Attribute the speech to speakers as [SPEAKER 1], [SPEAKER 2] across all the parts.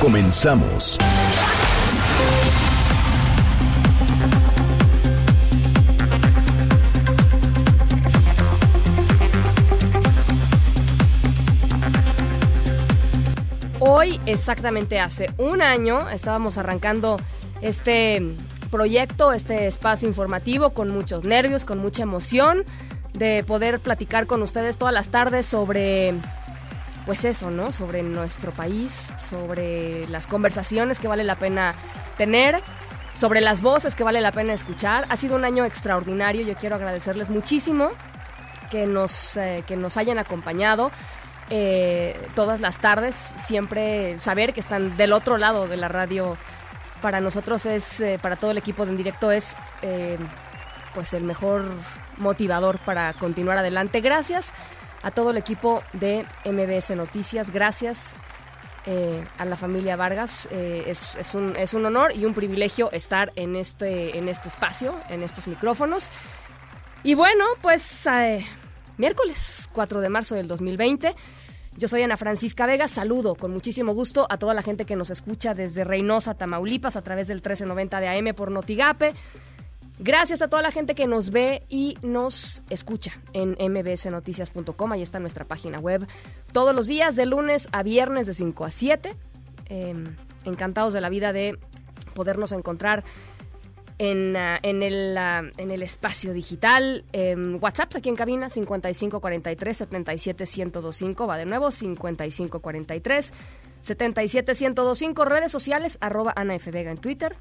[SPEAKER 1] Comenzamos.
[SPEAKER 2] Hoy, exactamente hace un año, estábamos arrancando este proyecto, este espacio informativo con muchos nervios, con mucha emoción de poder platicar con ustedes todas las tardes sobre, pues eso, ¿no? Sobre nuestro país, sobre las conversaciones que vale la pena tener, sobre las voces que vale la pena escuchar. Ha sido un año extraordinario, yo quiero agradecerles muchísimo que nos, eh, que nos hayan acompañado. Eh, todas las tardes, siempre saber que están del otro lado de la radio. Para nosotros es, eh, para todo el equipo de en directo es pues el mejor motivador para continuar adelante. Gracias a todo el equipo de MBS Noticias, gracias a la familia Vargas. Es, es, un, es un honor y un privilegio estar en este, en este espacio, en estos micrófonos. Y bueno, pues miércoles 4 de marzo del 2020. Yo soy Ana Francisca Vega, saludo con muchísimo gusto a toda la gente que nos escucha desde Reynosa, Tamaulipas, a través del 1390 de AM por Notigape. Gracias a toda la gente que nos ve y nos escucha en mbsnoticias.com, ahí está nuestra página web. Todos los días, de lunes a viernes, de 5 a 7. Eh, encantados de la vida de podernos encontrar en, uh, en, el, uh, en el espacio digital. Eh, WhatsApp aquí en cabina 5543 77 1025. Va de nuevo 5543 77 1025. Redes sociales arroba Ana F. Vega en Twitter.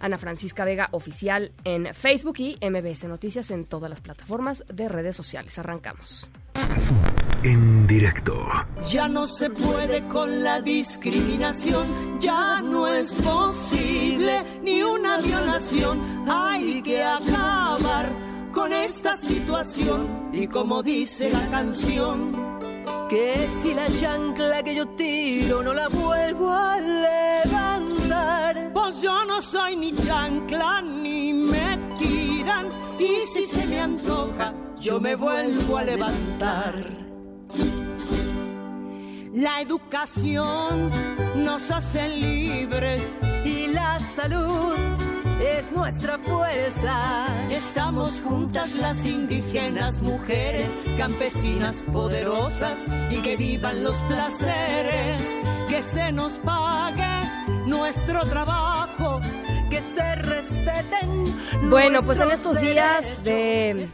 [SPEAKER 2] Ana Francisca Vega Oficial en Facebook y MBS Noticias en todas las plataformas de redes sociales. Arrancamos.
[SPEAKER 3] En directo.
[SPEAKER 4] Ya no se puede con la discriminación, ya no es posible ni una violación. Hay que acabar con esta situación y como dice la canción. Que si la chancla que yo tiro no la vuelvo a levantar, pues yo no soy ni chancla ni me tiran. Y si se me antoja, yo me vuelvo a levantar. La educación nos hace libres y la salud es nuestra fuerza. Estamos juntas las indígenas, mujeres, campesinas poderosas y que vivan los placeres, que se nos pague nuestro trabajo, que se respeten.
[SPEAKER 2] Bueno, pues en estos días de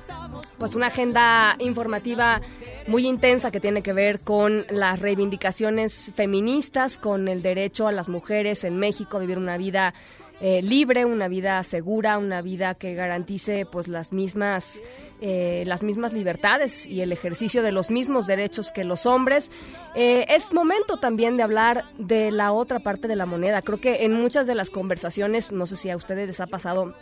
[SPEAKER 2] pues una agenda informativa muy intensa que tiene que ver con las reivindicaciones feministas, con el derecho a las mujeres en México a vivir una vida eh, libre, una vida segura, una vida que garantice pues las mismas eh, las mismas libertades y el ejercicio de los mismos derechos que los hombres. Eh, es momento también de hablar de la otra parte de la moneda. Creo que en muchas de las conversaciones, no sé si a ustedes les ha pasado,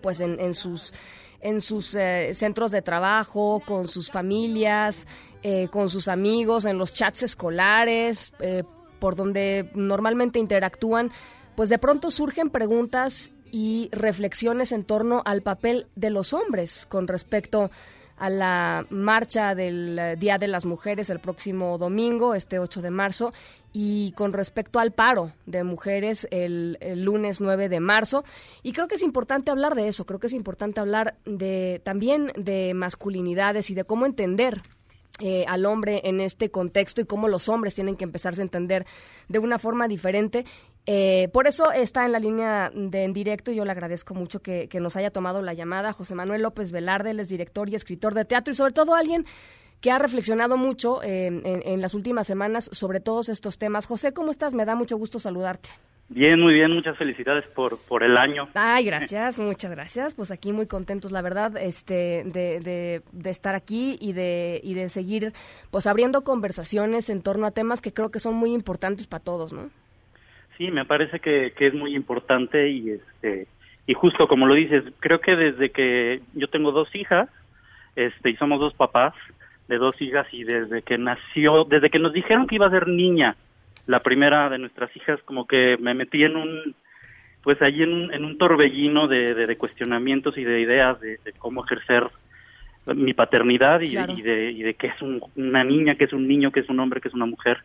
[SPEAKER 2] pues en, en sus en sus eh, centros de trabajo, con sus familias, eh, con sus amigos, en los chats escolares, por donde normalmente interactúan, pues de pronto surgen preguntas y reflexiones en torno al papel de los hombres con respecto a la marcha del Día de las Mujeres el próximo domingo, este 8 de marzo, y con respecto al paro de mujeres el, lunes 9 de marzo. Y creo que es importante hablar de eso, creo que es importante hablar de también de masculinidades y de cómo entender eh, al hombre en este contexto y cómo los hombres tienen que empezarse a entender de una forma diferente. Eh, por eso está en la línea de en directo y yo le agradezco mucho que, que nos haya tomado la llamada José Manuel López Velarde, él es director y escritor de teatro y sobre todo alguien que ha reflexionado mucho eh, en, en, las últimas semanas sobre todos estos temas. José, ¿cómo estás? Me da mucho gusto saludarte.
[SPEAKER 5] Bien, muy bien, muchas felicidades por, por el año.
[SPEAKER 2] Ay, gracias, muchas gracias. Pues aquí muy contentos, la verdad, este, de, de, de, estar aquí y de, y de seguir, pues abriendo conversaciones en torno a temas que creo que son muy importantes para todos, ¿no?
[SPEAKER 5] Sí, me parece que, que es muy importante y este y justo como lo dices, creo que desde que yo tengo dos hijas, este y somos dos papás de dos hijas y desde que nació, desde que nos dijeron que iba a ser niña, la primera de nuestras hijas, como que me metí en un pues allí en un, en un torbellino de, de, cuestionamientos y de ideas de, cómo ejercer mi paternidad y, de, y de, y de que es una niña, que es un niño, que es un hombre, que es una mujer.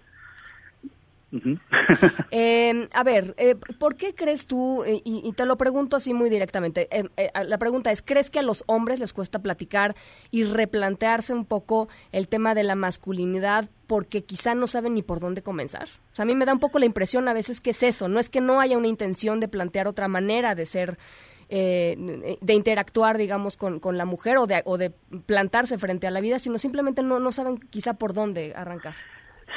[SPEAKER 2] Em, a ver, eh, ¿por qué crees tú, eh, y, te lo pregunto así muy directamente, em, eh, la pregunta es, ¿crees que a los hombres les cuesta platicar y replantearse un poco el tema de la masculinidad porque quizá no saben ni por dónde comenzar? O sea, a mí me da un poco la impresión a veces que es eso, no es que no haya una intención de plantear otra manera de ser de interactuar, digamos, con, con la mujer o de, o de plantarse frente a la vida, sino simplemente no, no saben quizá por dónde arrancar.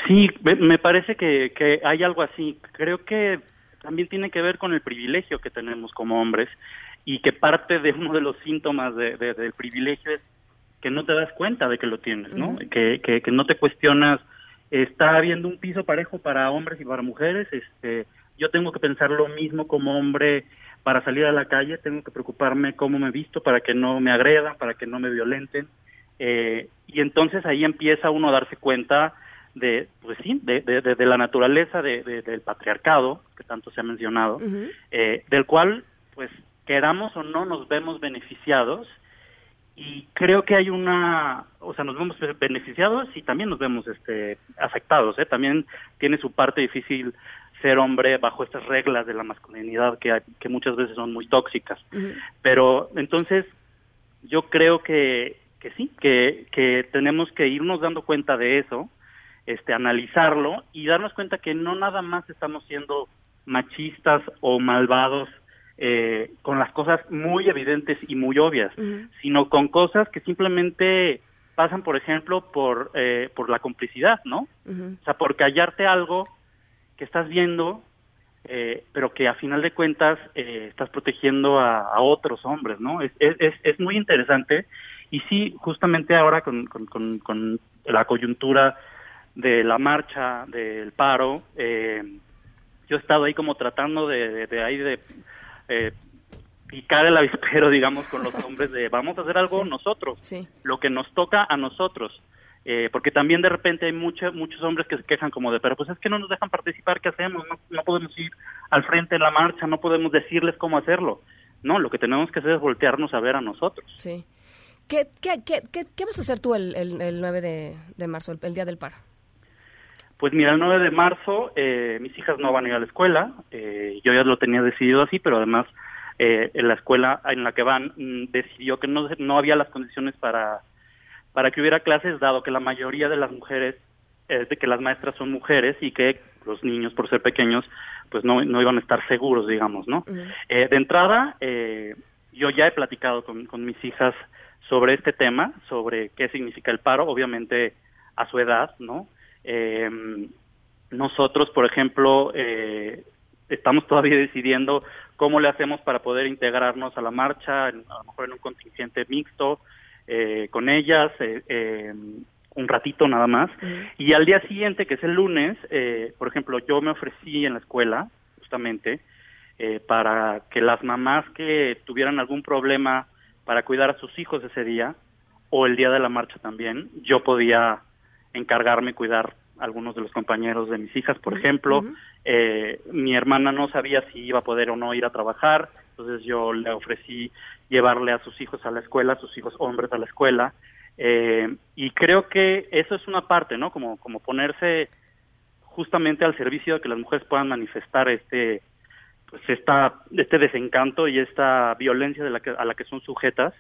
[SPEAKER 5] Sí, me parece que, que hay algo así. Creo que también tiene que ver con el privilegio que tenemos como hombres y que parte de uno de los síntomas de, del privilegio es que no te das cuenta de que lo tienes, ¿no? que, que, que, no te cuestionas, está habiendo un piso parejo para hombres y para mujeres, este, yo tengo que pensar lo mismo como hombre para salir a la calle, tengo que preocuparme cómo me visto para que no me agredan, para que no me violenten, eh, y entonces ahí empieza uno a darse cuenta de, pues sí, de, de, la naturaleza del patriarcado, que tanto se ha mencionado, eh, del cual, pues, queramos o no, nos vemos beneficiados y creo que hay una, o sea, nos vemos beneficiados y también nos vemos este, afectados, ¿eh? También tiene su parte difícil ser hombre bajo estas reglas de la masculinidad que, que muchas veces son muy tóxicas. Pero entonces, yo creo que, que sí, que, que tenemos que irnos dando cuenta de eso, este, analizarlo y darnos cuenta que no nada más estamos siendo machistas o malvados eh, con las cosas muy evidentes y muy obvias, sino con cosas que simplemente pasan, por ejemplo, por, eh, por la complicidad, ¿no? O sea, por callarte algo que estás viendo, eh, pero que a final de cuentas estás protegiendo a, otros hombres, ¿no? Es, es, es, muy interesante y sí, justamente ahora con, con, con la coyuntura de la marcha, del paro, eh, yo he estado ahí como tratando de, de, ahí de eh, picar el avispero, digamos, con los hombres de vamos a hacer algo nosotros, lo que nos toca a nosotros. Eh, porque también de repente hay muchos muchos hombres que se quejan como de, pero pues es que no nos dejan participar, ¿qué hacemos? No, no podemos ir al frente de la marcha, no podemos decirles cómo hacerlo. No, lo que tenemos que hacer es voltearnos a ver a nosotros.
[SPEAKER 2] Sí. ¿Qué, qué, qué, qué, vas a hacer tú el, el, 9 de, de marzo, el día del paro?
[SPEAKER 5] Pues mira, el 9 de marzo eh, mis hijas no van a ir a la escuela, eh, yo ya lo tenía decidido así, pero además eh, en la escuela en la que van mm, decidió que no, no había las condiciones para, para que hubiera clases, dado que la mayoría de las mujeres, es de que las maestras son mujeres y que los niños, por ser pequeños, pues no, no iban a estar seguros, digamos, ¿no? de entrada, yo ya he platicado con, con mis hijas sobre este tema, sobre qué significa el paro, obviamente a su edad, ¿no? Eh, nosotros, por ejemplo, eh, estamos todavía decidiendo cómo le hacemos para poder integrarnos a la marcha, a lo mejor en un contingente mixto eh, con ellas, eh, eh, un ratito nada más. Y al día siguiente, que es el lunes, por ejemplo, yo me ofrecí en la escuela, justamente, para que las mamás que tuvieran algún problema para cuidar a sus hijos ese día, o el día de la marcha también, yo podía encargarme cuidar algunos de los compañeros de mis hijas, por ejemplo. Eh, mi hermana no sabía si iba a poder o no ir a trabajar, entonces yo le ofrecí llevarle a sus hijos a la escuela, a sus hijos hombres a la escuela. Eh, y creo que eso es una parte, ¿no? Como, como ponerse justamente al servicio de que las mujeres puedan manifestar este pues esta este desencanto y esta violencia de la que, a la que son sujetas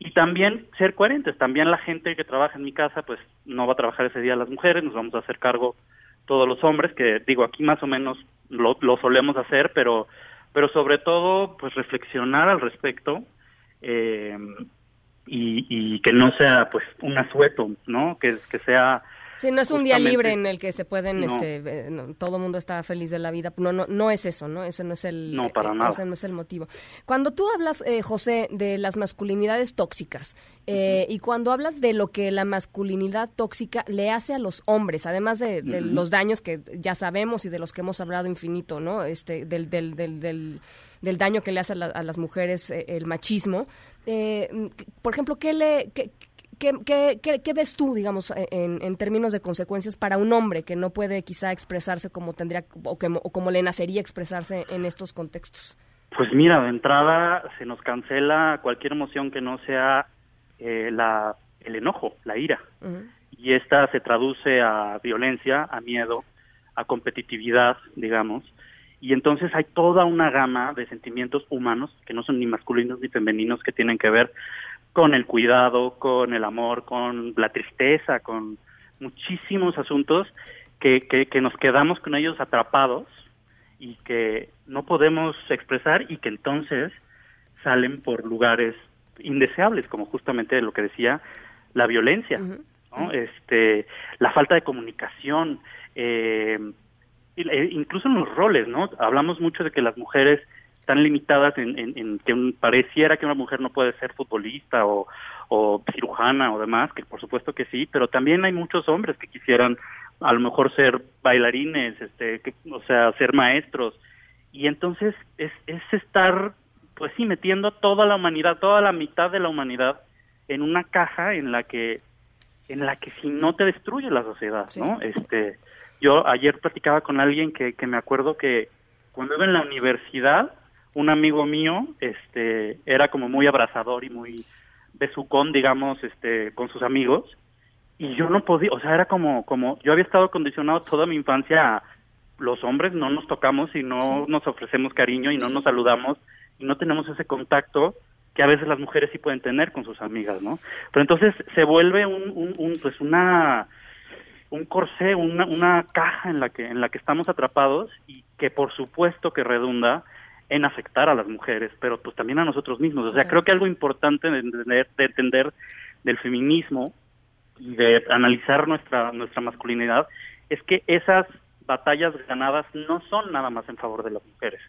[SPEAKER 5] y también ser coherentes. También la gente que trabaja en mi casa, pues no va a trabajar ese día las mujeres, nos vamos a hacer cargo todos los hombres, que digo, aquí más o menos lo, solemos hacer, pero, pero sobre todo, pues reflexionar al respecto eh, y, y, que no sea, pues, un asueto, ¿no? Que, que sea
[SPEAKER 2] Sí, no es un día libre en el que se pueden,
[SPEAKER 5] No.
[SPEAKER 2] este, eh, no, todo el mundo está feliz de la vida. No, no, no es eso, ¿no? Ese no es el,
[SPEAKER 5] No, para
[SPEAKER 2] eh,
[SPEAKER 5] nada.
[SPEAKER 2] ese no es el motivo. Cuando tú hablas, eh, José, de las masculinidades tóxicas eh, y cuando hablas de lo que la masculinidad tóxica le hace a los hombres, además de, de los daños que ya sabemos y de los que hemos hablado infinito, ¿no? Este, del, del, del, del, del daño que le hace a, la- a las mujeres eh, el machismo. Eh, mm, por ejemplo, ¿qué le, qué, qué, qué- qué- qué ves tú, digamos, en, en términos de consecuencias para un hombre que no puede quizá expresarse como tendría o, que- o como le nacería expresarse en estos contextos?
[SPEAKER 5] Pues mira, de entrada se nos cancela cualquier emoción que no sea eh, la, el enojo, la ira. Y esta se traduce a violencia, a miedo, a competitividad, digamos. Y entonces hay toda una gama de sentimientos humanos que no son ni masculinos ni femeninos que tienen que ver con el cuidado, con el amor, con la tristeza, con muchísimos asuntos que, que, que nos quedamos con ellos atrapados y que no podemos expresar y que entonces salen por lugares indeseables, como justamente lo que decía la violencia, ¿no? este, la falta de comunicación, eh, e incluso en los roles, ¿no? Hablamos mucho de que las mujeres están limitadas en, en- en que un- pareciera que una mujer no puede ser futbolista o, o cirujana o demás, que por supuesto que sí, pero también hay muchos hombres que quisieran a lo mejor ser bailarines, este, que, o sea, ser maestros, y entonces es, es estar, pues sí, metiendo a toda la humanidad, toda la mitad de la humanidad en una caja en la que, en la que si no te destruye la sociedad,
[SPEAKER 2] Sí.
[SPEAKER 5] ¿no? Este, yo ayer platicaba con alguien que, que me acuerdo que cuando iba en la universidad, un amigo mío, este, era como muy abrazador y muy besucón, digamos, este, con sus amigos, y yo no podía, o sea, era como, como, yo había estado condicionado toda mi infancia a los hombres no nos tocamos y no nos ofrecemos cariño y no nos saludamos y no tenemos ese contacto que a veces las mujeres sí pueden tener con sus amigas, ¿no? Pero entonces se vuelve un, un, un, pues una un corsé, una, una caja en la que en la que estamos atrapados y que por supuesto que redunda en afectar a las mujeres, pero pues también a nosotros mismos. O sea, creo que algo importante de entender, de entender del feminismo y de analizar nuestra nuestra masculinidad es que esas batallas ganadas no son nada más en favor de las mujeres,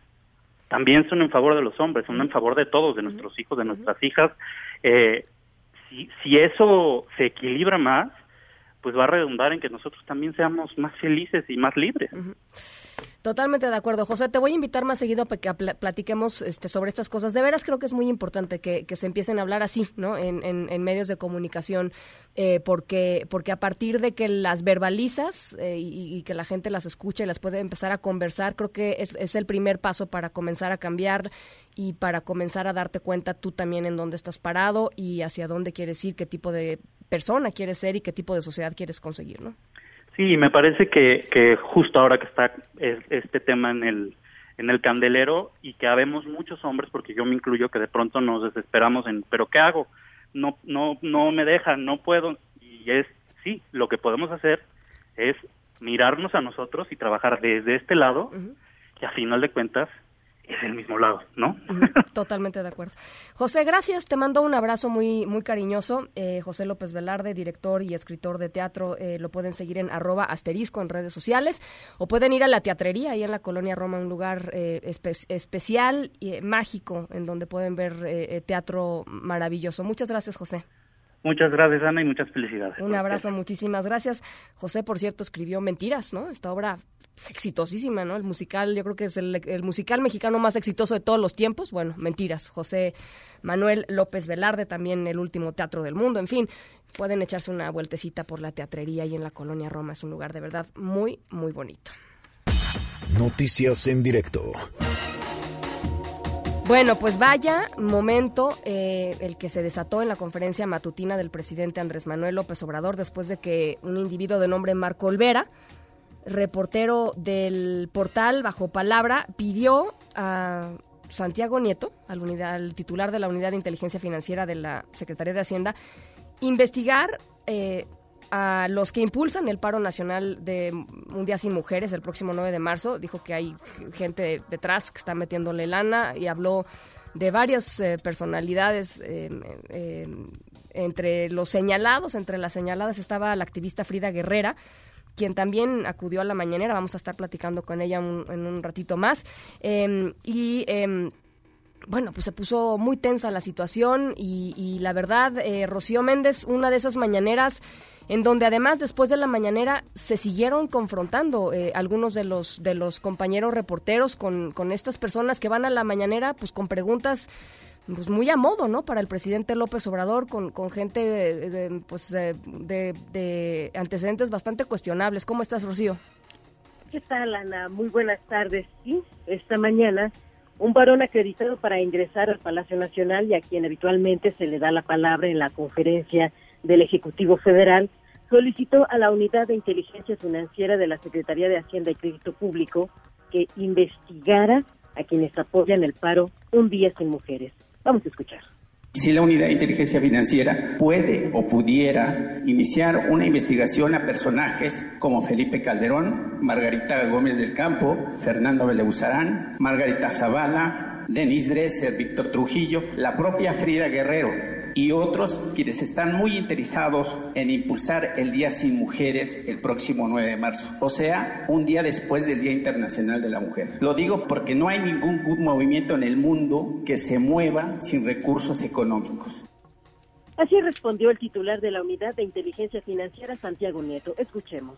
[SPEAKER 5] también son en favor de los hombres, son en favor de todos, de nuestros hijos, de nuestras hijas. Eh, si, si eso se equilibra más, pues va a redundar en que nosotros también seamos más felices y más libres.
[SPEAKER 2] Totalmente de acuerdo, José. Te voy a invitar más seguido para que pla- platiquemos este, sobre estas cosas. De veras creo que es muy importante que, que se empiecen a hablar así, ¿no? En, en- en medios de comunicación, eh, porque porque a partir de que las verbalizas eh, y, y que la gente las escucha y las puede empezar a conversar, creo que es, es el primer paso para comenzar a cambiar y para comenzar a darte cuenta tú también en dónde estás parado y hacia dónde quieres ir, qué tipo de persona quieres ser y qué tipo de sociedad quieres conseguir, ¿no?
[SPEAKER 5] Sí, me parece que, que justo ahora que está es- este tema en el en el candelero y que habemos muchos hombres, porque yo me incluyo, que de pronto nos desesperamos en, pero ¿qué hago? No, no, no me dejan, no puedo. Y es, sí, lo que podemos hacer es mirarnos a nosotros y trabajar desde este lado, que a final de cuentas es el mismo lado, ¿no?
[SPEAKER 2] Totalmente de acuerdo. José, gracias. Te mando un abrazo muy, muy cariñoso. Eh, José López Velarde, director y escritor de teatro, eh, lo pueden seguir en arroba asterisco en redes sociales o pueden ir a la teatrería ahí en la Colonia Roma, un lugar eh, espe- especial y eh, mágico en donde pueden ver eh, teatro maravilloso. Muchas gracias, José.
[SPEAKER 5] Muchas gracias, Ana, y muchas felicidades.
[SPEAKER 2] Un abrazo, muchísimas gracias. José, por cierto, escribió Mentiras, ¿no? Esta obra exitosísima, ¿no? El musical, yo creo que es el, el musical mexicano más exitoso de todos los tiempos. Bueno, Mentiras. José Manuel López Velarde, también el último teatro del mundo. En fin, pueden echarse una vueltecita por la teatrería y en la colonia Roma. Es un lugar de verdad muy, muy bonito.
[SPEAKER 1] Noticias en directo.
[SPEAKER 2] Bueno, pues vaya momento eh, el que se desató en la conferencia matutina del presidente Andrés Manuel López Obrador después de que un individuo de nombre Marco Olvera, reportero del portal Bajo Palabra, pidió a Santiago Nieto, al, unidad- al titular de la Unidad de Inteligencia Financiera de la Secretaría de Hacienda, investigar eh, a los que impulsan el paro nacional de Un Día Sin Mujeres el próximo 9 de marzo. Dijo que hay gente detrás que está metiéndole lana y habló de varias eh, personalidades eh, eh, entre los señalados, entre las señaladas estaba la activista Frida Guerrera, quien también acudió a la mañanera. Vamos a estar platicando con ella en un ratito más. Em, y em, bueno, pues se puso muy tensa la situación y, la verdad, eh, Rocío Méndez, una de esas mañaneras en donde además después de la mañanera se siguieron confrontando eh, algunos de los de los compañeros reporteros con, con estas personas que van a la mañanera pues con preguntas pues muy a modo, ¿no? Para el presidente López Obrador, con, con gente de, pues, de, antecedentes bastante cuestionables. ¿Cómo estás, Rocío?
[SPEAKER 6] ¿Qué tal, Ana? Muy buenas tardes. Sí, esta mañana un varón acreditado para ingresar al Palacio Nacional y a quien habitualmente se le da la palabra en la conferencia del Ejecutivo Federal, solicitó a la Unidad de Inteligencia Financiera de la Secretaría de Hacienda y Crédito Público que investigara a quienes apoyan el paro Un Día Sin Mujeres. Vamos a escuchar.
[SPEAKER 7] Si la Unidad de Inteligencia Financiera puede o pudiera iniciar una investigación a personajes como Felipe Calderón, Margarita Gómez del Campo, Fernando Beleuzarán, Margarita Zavala, Denis Dresser, Víctor Trujillo, la propia Frida Guerrero, y otros quienes están muy interesados en impulsar el Día Sin Mujeres el próximo 9 de marzo, o sea, un día después del Día Internacional de la Mujer. Lo digo porque no hay ningún movimiento en el mundo que se mueva sin recursos económicos.
[SPEAKER 6] Así respondió el titular de la Unidad de Inteligencia Financiera, Santiago Nieto. Escuchemos.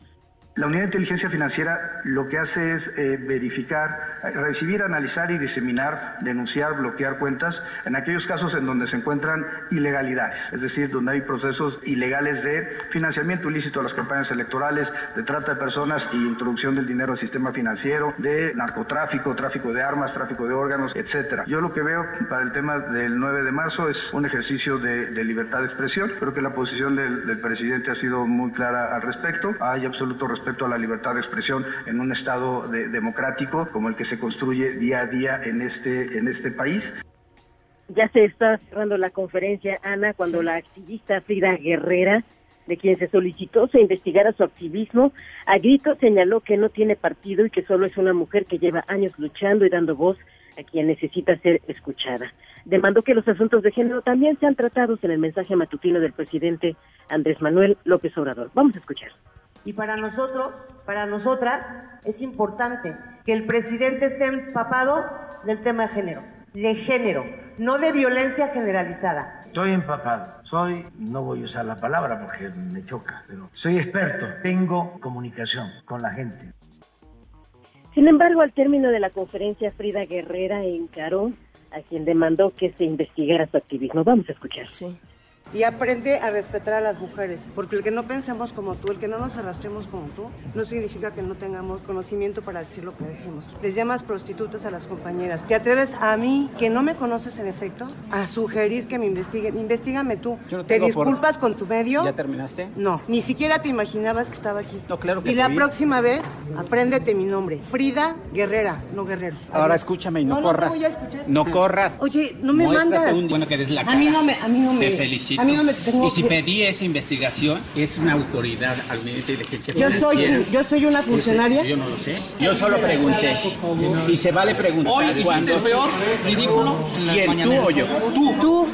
[SPEAKER 8] La unidad de inteligencia financiera lo que hace es eh, verificar, recibir, analizar y diseminar, denunciar, bloquear cuentas en aquellos casos en donde se encuentran ilegalidades, es decir, donde hay procesos ilegales de financiamiento ilícito a las campañas electorales, de trata de personas y introducción del dinero al sistema financiero, de narcotráfico, tráfico de armas, tráfico de órganos, etcétera. Yo lo que veo para el tema del 9 de marzo es un ejercicio de, libertad de expresión. Creo que la posición del, del presidente ha sido muy clara al respecto. Hay absoluto respeto respecto a la libertad de expresión en un Estado democrático como el que se construye día a día en este, en este país.
[SPEAKER 6] Ya se está cerrando la conferencia, Ana, cuando la activista Frida Guerrera, de quien se solicitó se investigara su activismo, a grito señaló que no tiene partido y que solo es una mujer que lleva años luchando y dando voz a quien necesita ser escuchada. Demandó que los asuntos de género también sean tratados en el mensaje matutino del presidente Andrés Manuel López Obrador. Vamos a escuchar.
[SPEAKER 9] Y para nosotros, para nosotras, es importante que el presidente esté empapado del tema de género, de género, no de violencia generalizada.
[SPEAKER 10] Estoy empapado, soy, no voy a usar la palabra porque me choca, pero soy experto, tengo comunicación con la gente.
[SPEAKER 6] Sin embargo, al término de la conferencia, Frida Guerrera encaró a quien demandó que se investigara su activismo. Vamos a escuchar.
[SPEAKER 9] Sí y aprende a respetar a las mujeres, porque el que no pensemos como tú, el que no nos arrastremos como tú, no significa que no tengamos conocimiento para decir lo que decimos. Les llamas prostitutas a las compañeras. ¿Te atreves a mí, que no me conoces en efecto, a sugerir que me investiguen? Investígame tú. ¿Te disculpas con tu medio?
[SPEAKER 11] ¿Ya terminaste?
[SPEAKER 9] No, ni siquiera te imaginabas que estaba aquí.
[SPEAKER 11] No, claro que
[SPEAKER 9] Y la próxima vez, apréndete mi nombre. Frida Guerrera, no Guerrero.
[SPEAKER 11] Ahora escúchame y no, corras. No, voy a escuchar. no corras.
[SPEAKER 9] Oye, no me mandas.
[SPEAKER 11] bueno, que des la
[SPEAKER 9] cara. A mí no me, a mí no me.
[SPEAKER 11] Te felicito y si pedí esa investigación, es una autoridad al Ministerio de Inteligencia
[SPEAKER 9] yo soy, yo soy una funcionaria.
[SPEAKER 11] Yo, no lo sé. Yo solo pregunté. Y se vale preguntar
[SPEAKER 12] Hoy cuando... el peor ridículo
[SPEAKER 11] ¿Quién, tú o yo?
[SPEAKER 9] Tú. Tú.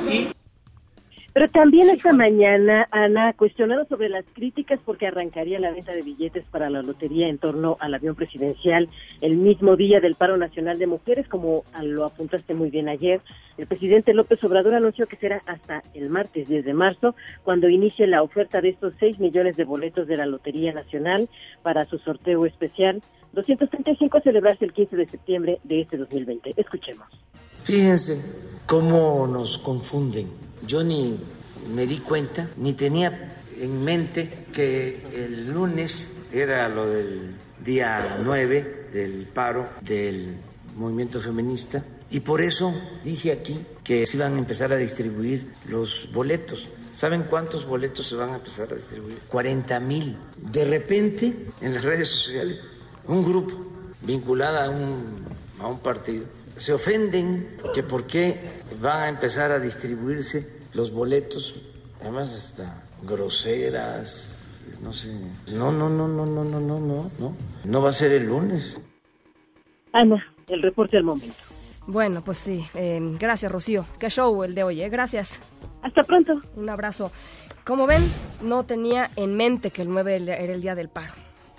[SPEAKER 6] Pero también esta mañana, Ana, cuestionado sobre las críticas porque arrancaría la venta de billetes para la lotería en torno al avión presidencial el mismo día del paro nacional de mujeres, como lo apuntaste muy bien ayer. El presidente López Obrador anunció que será hasta el martes 10 de marzo cuando inicie la oferta de estos 6 millones de boletos de la Lotería Nacional para su sorteo especial. 235 celebrarse el 15 de septiembre de este 2020. Escuchemos.
[SPEAKER 13] Fíjense cómo nos confunden yo ni me di cuenta, ni tenía en mente que el lunes era lo del día 9 del paro del movimiento feminista y por eso dije aquí que se iban a empezar a distribuir los boletos. ¿Saben cuántos boletos se van a empezar a distribuir? 40 mil. De repente, en las redes sociales, un grupo vinculado a un, a un partido se ofenden que por qué van a empezar a distribuirse los boletos, además hasta groseras, no sé. No, no, no, no, no, no, no, no, no. No va a ser el lunes.
[SPEAKER 6] Ana, el reporte del momento.
[SPEAKER 2] Bueno, pues sí. Eh, gracias, Rocío. Qué show el de hoy, ¿eh? Gracias.
[SPEAKER 6] Hasta pronto.
[SPEAKER 2] Un abrazo. Como ven, no tenía en mente que el 9 era el día del paro.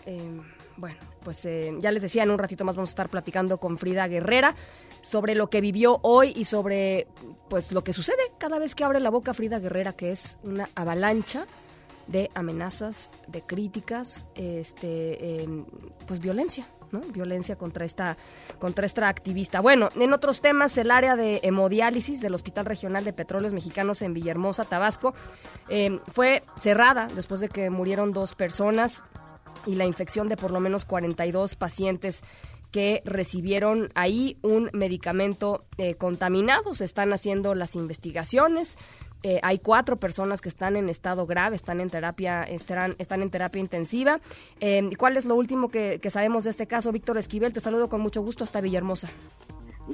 [SPEAKER 2] Eh, bueno, pues eh, ya les decía, en un ratito más vamos a estar platicando con Frida Guerrera sobre lo que vivió hoy y sobre pues lo que sucede cada vez que abre la boca Frida Guerrera, que es una avalancha de amenazas, de críticas, este, em, pues violencia. ¿no? Violencia contra esta, contra esta activista. Bueno, en otros temas, el área de hemodiálisis del Hospital Regional de Petróleos Mexicanos en Villahermosa, Tabasco, em, fue cerrada después de que murieron dos personas y la infección de por lo menos 42 pacientes que recibieron ahí un medicamento eh, contaminado. Se están haciendo las investigaciones. Eh, hay cuatro personas que están en estado grave, están en terapia, estarán, están en terapia intensiva. Eh, ¿Cuál es lo último que, que sabemos de este caso? Víctor Esquivel, te saludo con mucho gusto hasta Villahermosa.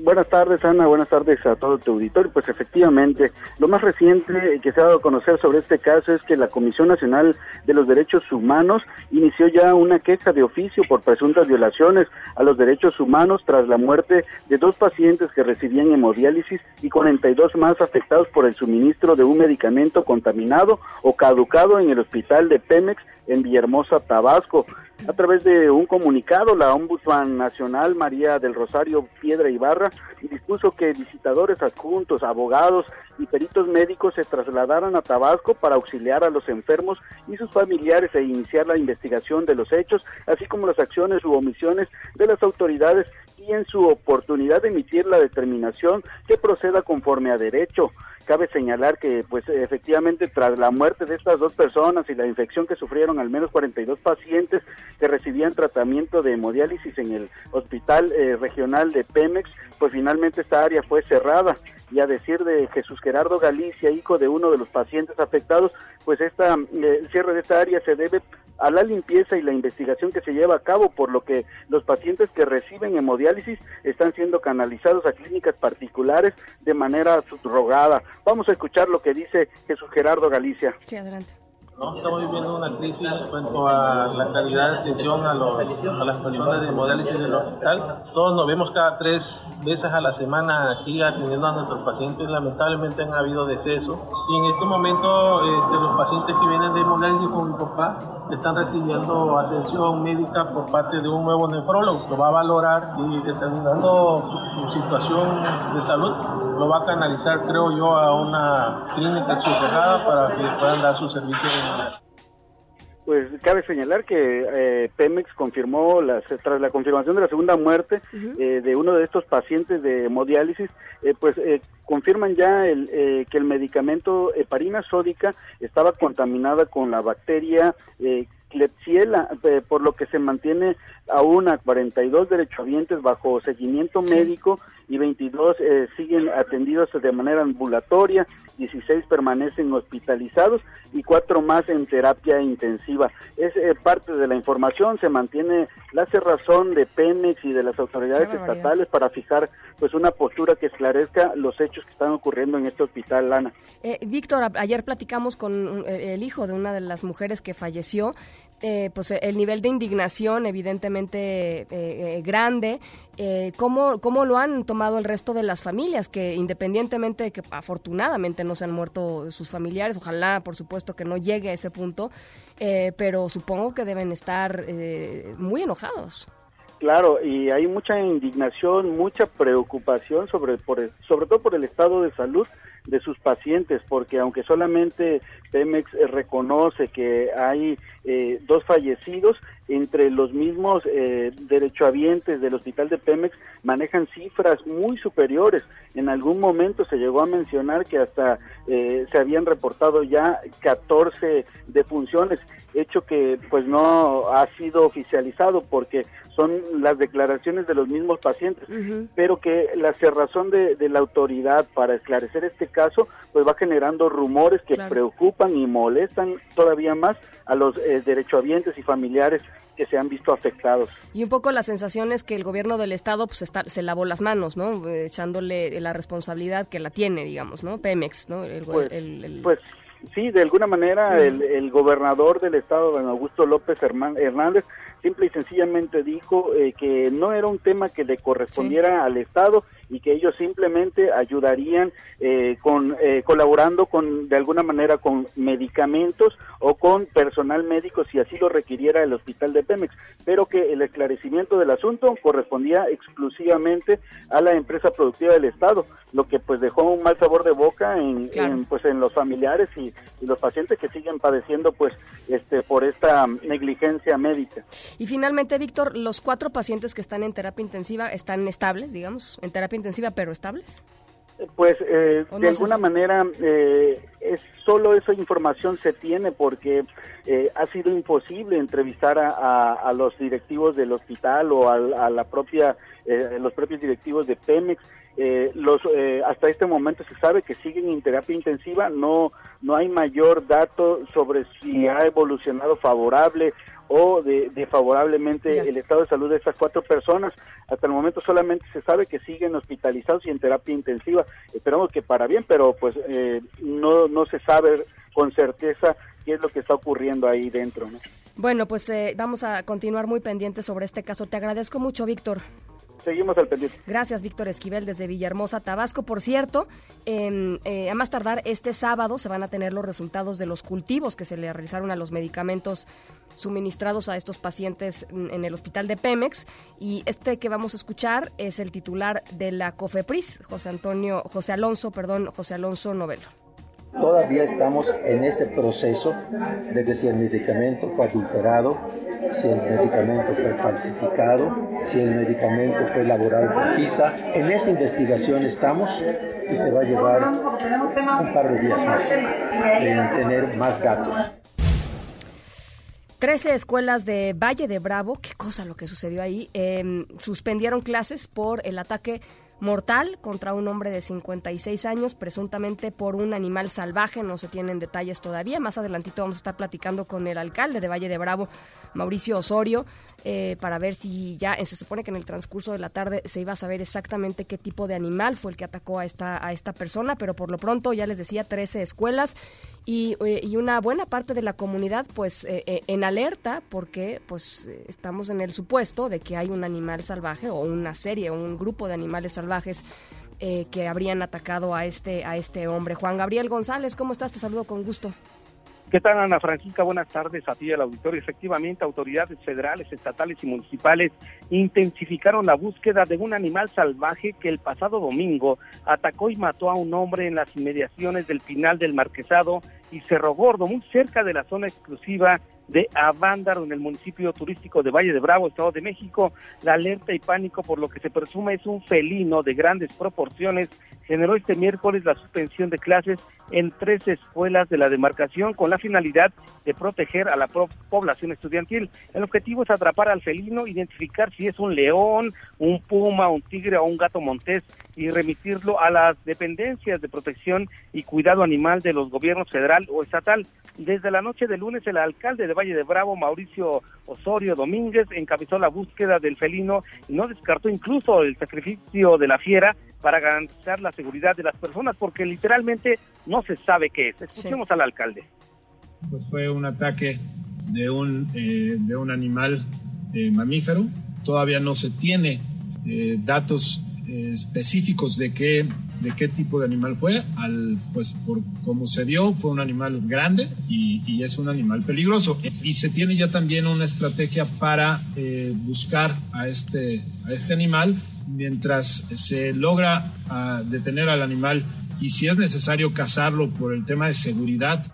[SPEAKER 14] Buenas tardes, Ana. Buenas tardes a todo tu auditorio. Pues efectivamente, lo más reciente que se ha dado a conocer sobre este caso es que la Comisión Nacional de los Derechos Humanos inició ya una queja de oficio por presuntas violaciones a los derechos humanos tras la muerte de dos pacientes que recibían hemodiálisis y 42 más afectados por el suministro de un medicamento contaminado o caducado en el hospital de Pemex en Villahermosa, Tabasco. A través de un comunicado, la Ombudsman Nacional María del Rosario Piedra Ibarra dispuso que visitadores adjuntos, abogados y peritos médicos se trasladaran a Tabasco para auxiliar a los enfermos y sus familiares e iniciar la investigación de los hechos, así como las acciones u omisiones de las autoridades y en su oportunidad de emitir la determinación que proceda conforme a derecho. Cabe señalar que, pues, efectivamente, tras la muerte de estas dos personas y la infección que sufrieron al menos 42 pacientes que recibían tratamiento de hemodiálisis en el Hospital eh, Regional de Pemex, pues finalmente esta área fue cerrada. Y a decir de Jesús Gerardo Galicia, hijo de uno de los pacientes afectados, pues esta, eh, el cierre de esta área se debe a la limpieza y la investigación que se lleva a cabo, por lo que los pacientes que reciben hemodiálisis están siendo canalizados a clínicas particulares de manera subrogada. Vamos a escuchar lo que dice Jesús Gerardo Galicia.
[SPEAKER 2] Sí, adelante.
[SPEAKER 15] ¿No? Estamos viviendo una crisis en cuanto a la calidad de atención a, los, a las personas de hemodiálisis del hospital. Todos nos vemos cada tres veces a la semana aquí atendiendo a nuestros pacientes. Lamentablemente han habido decesos. Y en este momento este, los pacientes que vienen de hemodiálisis con mi papá están recibiendo atención médica por parte de un nuevo nefrólogo. Lo va a valorar y determinando su, situación de salud, lo va a canalizar, creo yo, a una clínica subrogada para que puedan dar su servicio
[SPEAKER 14] pues cabe señalar que eh, Pemex confirmó, las, tras la confirmación de la segunda muerte eh, de uno de estos pacientes de hemodiálisis, eh, pues eh, confirman ya el, eh, que el medicamento heparina sódica estaba contaminada con la bacteria eh, Klebsiella, eh, por lo que se mantiene aún a 42 derechohabientes bajo seguimiento médico y 22 eh, siguen atendidos de manera ambulatoria, 16 permanecen hospitalizados y cuatro más en terapia intensiva. Es eh, parte de la información, se mantiene la cerrazón de Pemex y de las autoridades estatales para fijar pues una postura que esclarezca los hechos que están ocurriendo en este hospital, Lana.
[SPEAKER 2] Eh, Víctor, ayer platicamos con eh, el hijo de una de las mujeres que falleció. Eh, pues el nivel de indignación evidentemente eh, eh, grande. Eh, ¿cómo, ¿Cómo lo han tomado el resto de las familias que independientemente de que afortunadamente no se han muerto sus familiares, ojalá por supuesto que no llegue a ese punto, pero supongo que deben estar muy enojados.
[SPEAKER 14] Claro, y hay mucha indignación, mucha preocupación sobre, por el- sobre todo por el estado de salud de sus pacientes, porque aunque solamente Pemex eh, reconoce que hay eh, dos fallecidos, entre los mismos eh, derechohabientes del hospital de Pemex manejan cifras muy superiores. En algún momento se llegó a mencionar que hasta eh, se habían reportado ya 14 defunciones, hecho que pues no ha sido oficializado porque son las declaraciones de los mismos pacientes, pero que la cerrazón de, de la autoridad para esclarecer este caso pues va generando rumores que
[SPEAKER 2] Claro.
[SPEAKER 14] preocupan y molestan todavía más a los eh, derechohabientes y familiares que se han visto afectados.
[SPEAKER 2] Y un poco la sensación es que el gobierno del estado pues está, se lavó las manos, ¿no? Echándole la responsabilidad que la tiene, digamos, ¿no? Pemex, ¿no? El,
[SPEAKER 14] Pues,
[SPEAKER 2] el- el-
[SPEAKER 14] pues sí, de alguna manera el, el gobernador del estado, don Augusto López Hernández, simple y sencillamente dijo eh, que no era un tema que le correspondiera al estado y que ellos simplemente ayudarían eh, con eh, colaborando con de alguna manera con medicamentos o con personal médico si así lo requiriera el hospital de Pemex, pero que el esclarecimiento del asunto correspondía exclusivamente a la empresa productiva del Estado, lo que pues dejó un mal sabor de boca en, pues en los familiares y, y, los pacientes que siguen padeciendo pues este por esta negligencia médica.
[SPEAKER 2] Y finalmente, Víctor, los cuatro pacientes que están en terapia intensiva están estables, digamos, en terapia intensiva, pero estables.
[SPEAKER 14] Pues eh, de alguna manera eh, es solo esa información se tiene porque eh, ha sido imposible entrevistar a, a, los directivos del hospital o a, la propia los propios directivos de Pemex. los hasta este momento se sabe que siguen en terapia intensiva. No no hay mayor dato sobre si ha evolucionado favorable o de, favorablemente el estado de salud de estas cuatro personas. Hasta el momento solamente se sabe que siguen hospitalizados y en terapia intensiva. Esperamos que para bien, pero pues eh, no, no se sabe con certeza qué es lo que está ocurriendo ahí dentro.
[SPEAKER 2] Bueno, pues eh, vamos a continuar muy pendientes sobre este caso. Te agradezco mucho, Víctor
[SPEAKER 14] seguimos al pendiente.
[SPEAKER 2] Gracias, Víctor Esquivel, desde Villahermosa, Tabasco. Por cierto, eh, a más tardar este sábado se van a tener los resultados de los cultivos que se le realizaron a los medicamentos suministrados a estos pacientes en el hospital de Pemex. Y este que vamos a escuchar es el titular de la COFEPRIS, José Antonio, José Alonso, perdón, José Alonso Novelo.
[SPEAKER 16] Todavía estamos en ese proceso de que si el medicamento fue adulterado, si el medicamento fue falsificado, si el medicamento fue elaborado por PISA. En esa investigación estamos y se va a llevar un par de días más en tener más datos.
[SPEAKER 2] Trece escuelas de Valle de Bravo, qué cosa lo que sucedió ahí, em, suspendieron clases por el ataque mortal contra un hombre de 56 años, presuntamente por un animal salvaje, no se tienen detalles todavía. Más adelantito vamos a estar platicando con el alcalde de Valle de Bravo, Mauricio Osorio, eh, para ver si ya se supone que en el transcurso de la tarde se iba a saber exactamente qué tipo de animal fue el que atacó a esta, a esta persona, pero por lo pronto ya les decía 13 escuelas y, eh, y una buena parte de la comunidad pues eh, en alerta porque pues estamos en el supuesto de que hay un animal salvaje o una serie o un grupo de animales salvajes que habrían atacado a este, a este hombre. Juan Gabriel González, ¿cómo estás? Te saludo con gusto.
[SPEAKER 17] ¿Qué tal, Ana Francisca? Buenas tardes a ti y al auditorio. Efectivamente, autoridades federales, estatales y municipales intensificaron la búsqueda de un animal salvaje que el pasado domingo atacó y mató a un hombre en las inmediaciones del final del Marquesado y Cerro Gordo, muy cerca de la zona exclusiva de Avándaro en el municipio turístico de Valle de Bravo, Estado de México. La alerta y pánico por lo que se presume es un felino de grandes proporciones generó este miércoles la suspensión de clases en tres escuelas de la demarcación con la finalidad de proteger a la población estudiantil. El objetivo es atrapar al felino, identificar si es un león, un puma, un tigre o un gato montés y remitirlo a las dependencias de protección y cuidado animal de los gobiernos federal o estatal. Desde la noche de lunes, el alcalde de Valle de Bravo, Mauricio Osorio Domínguez, encabezó la búsqueda del felino y no descartó incluso el sacrificio de la fiera para garantizar la seguridad de las personas, porque literalmente no se sabe qué es. Escuchemos al alcalde.
[SPEAKER 18] Pues fue un ataque de un, eh, de un animal eh, mamífero. Todavía no se tiene eh, datos específicos de qué de qué tipo de animal fue, al, pues por cómo se dio, fue un animal grande y, es un animal peligroso. Y se tiene ya también una estrategia para eh, buscar a este, a este animal mientras se logra ah, detener al animal y si es necesario cazarlo por el tema de seguridad.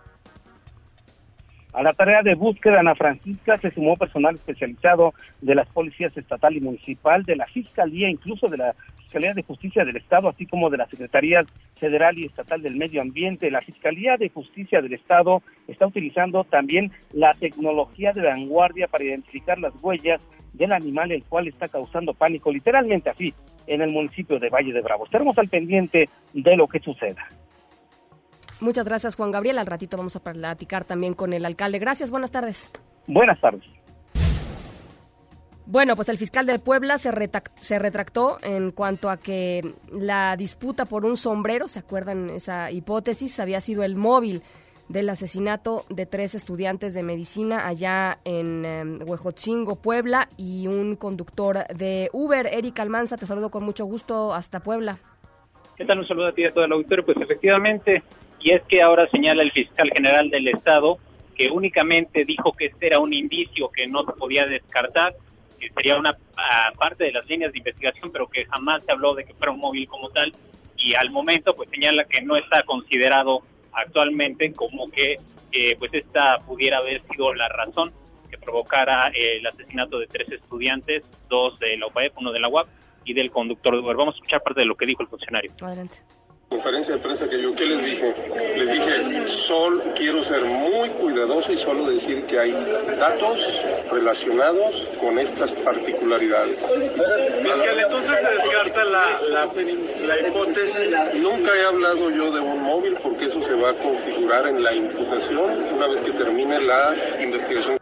[SPEAKER 17] A la tarea de búsqueda, Ana Francisca se sumó personal especializado de las policías estatal y municipal, de la fiscalía, incluso de la Fiscalía de Justicia del Estado, así como de las Secretarías Federal y Estatal del Medio Ambiente. La Fiscalía de Justicia del Estado está utilizando también la tecnología de vanguardia para identificar las huellas del animal el cual está causando pánico, literalmente así, en el municipio de Valle de Bravo. Estaremos al pendiente de lo que suceda.
[SPEAKER 2] Muchas gracias, Juan Gabriel. Al ratito vamos a platicar también con el alcalde. Gracias, buenas tardes.
[SPEAKER 17] Buenas tardes.
[SPEAKER 2] Bueno, pues el fiscal de Puebla se, se, retractó en cuanto a que la disputa por un sombrero, ¿se acuerdan esa hipótesis? Había sido el móvil del asesinato de tres estudiantes de medicina allá en em, Huejotzingo, Puebla, y un conductor de Uber. Eric Almanza, te saludo con mucho gusto hasta Puebla.
[SPEAKER 19] ¿Qué tal? Un saludo a ti y a todo el auditorio. Pues efectivamente, y es que ahora señala el fiscal general del Estado que únicamente dijo que este era un indicio que no podía descartar, que sería una ah, parte de las líneas de investigación, pero que jamás se habló de que fuera un móvil como tal, y al momento pues señala que no está considerado actualmente como que eh, pues esta pudiera haber sido la razón que provocara el asesinato de tres estudiantes, dos de la UPAEP, uno de la UAP y del conductor de Uber. Vamos a escuchar parte de lo que dijo el funcionario.
[SPEAKER 2] Adelante
[SPEAKER 20] conferencia de prensa que yo, ¿qué les dije? Les dije, sol, quiero ser muy cuidadoso y solo decir que hay datos relacionados con estas particularidades.
[SPEAKER 21] Fiscal, entonces se descarta la, la, la hipótesis.
[SPEAKER 20] Nunca he hablado yo de un móvil porque eso se va a configurar en la imputación una vez que termine la investigación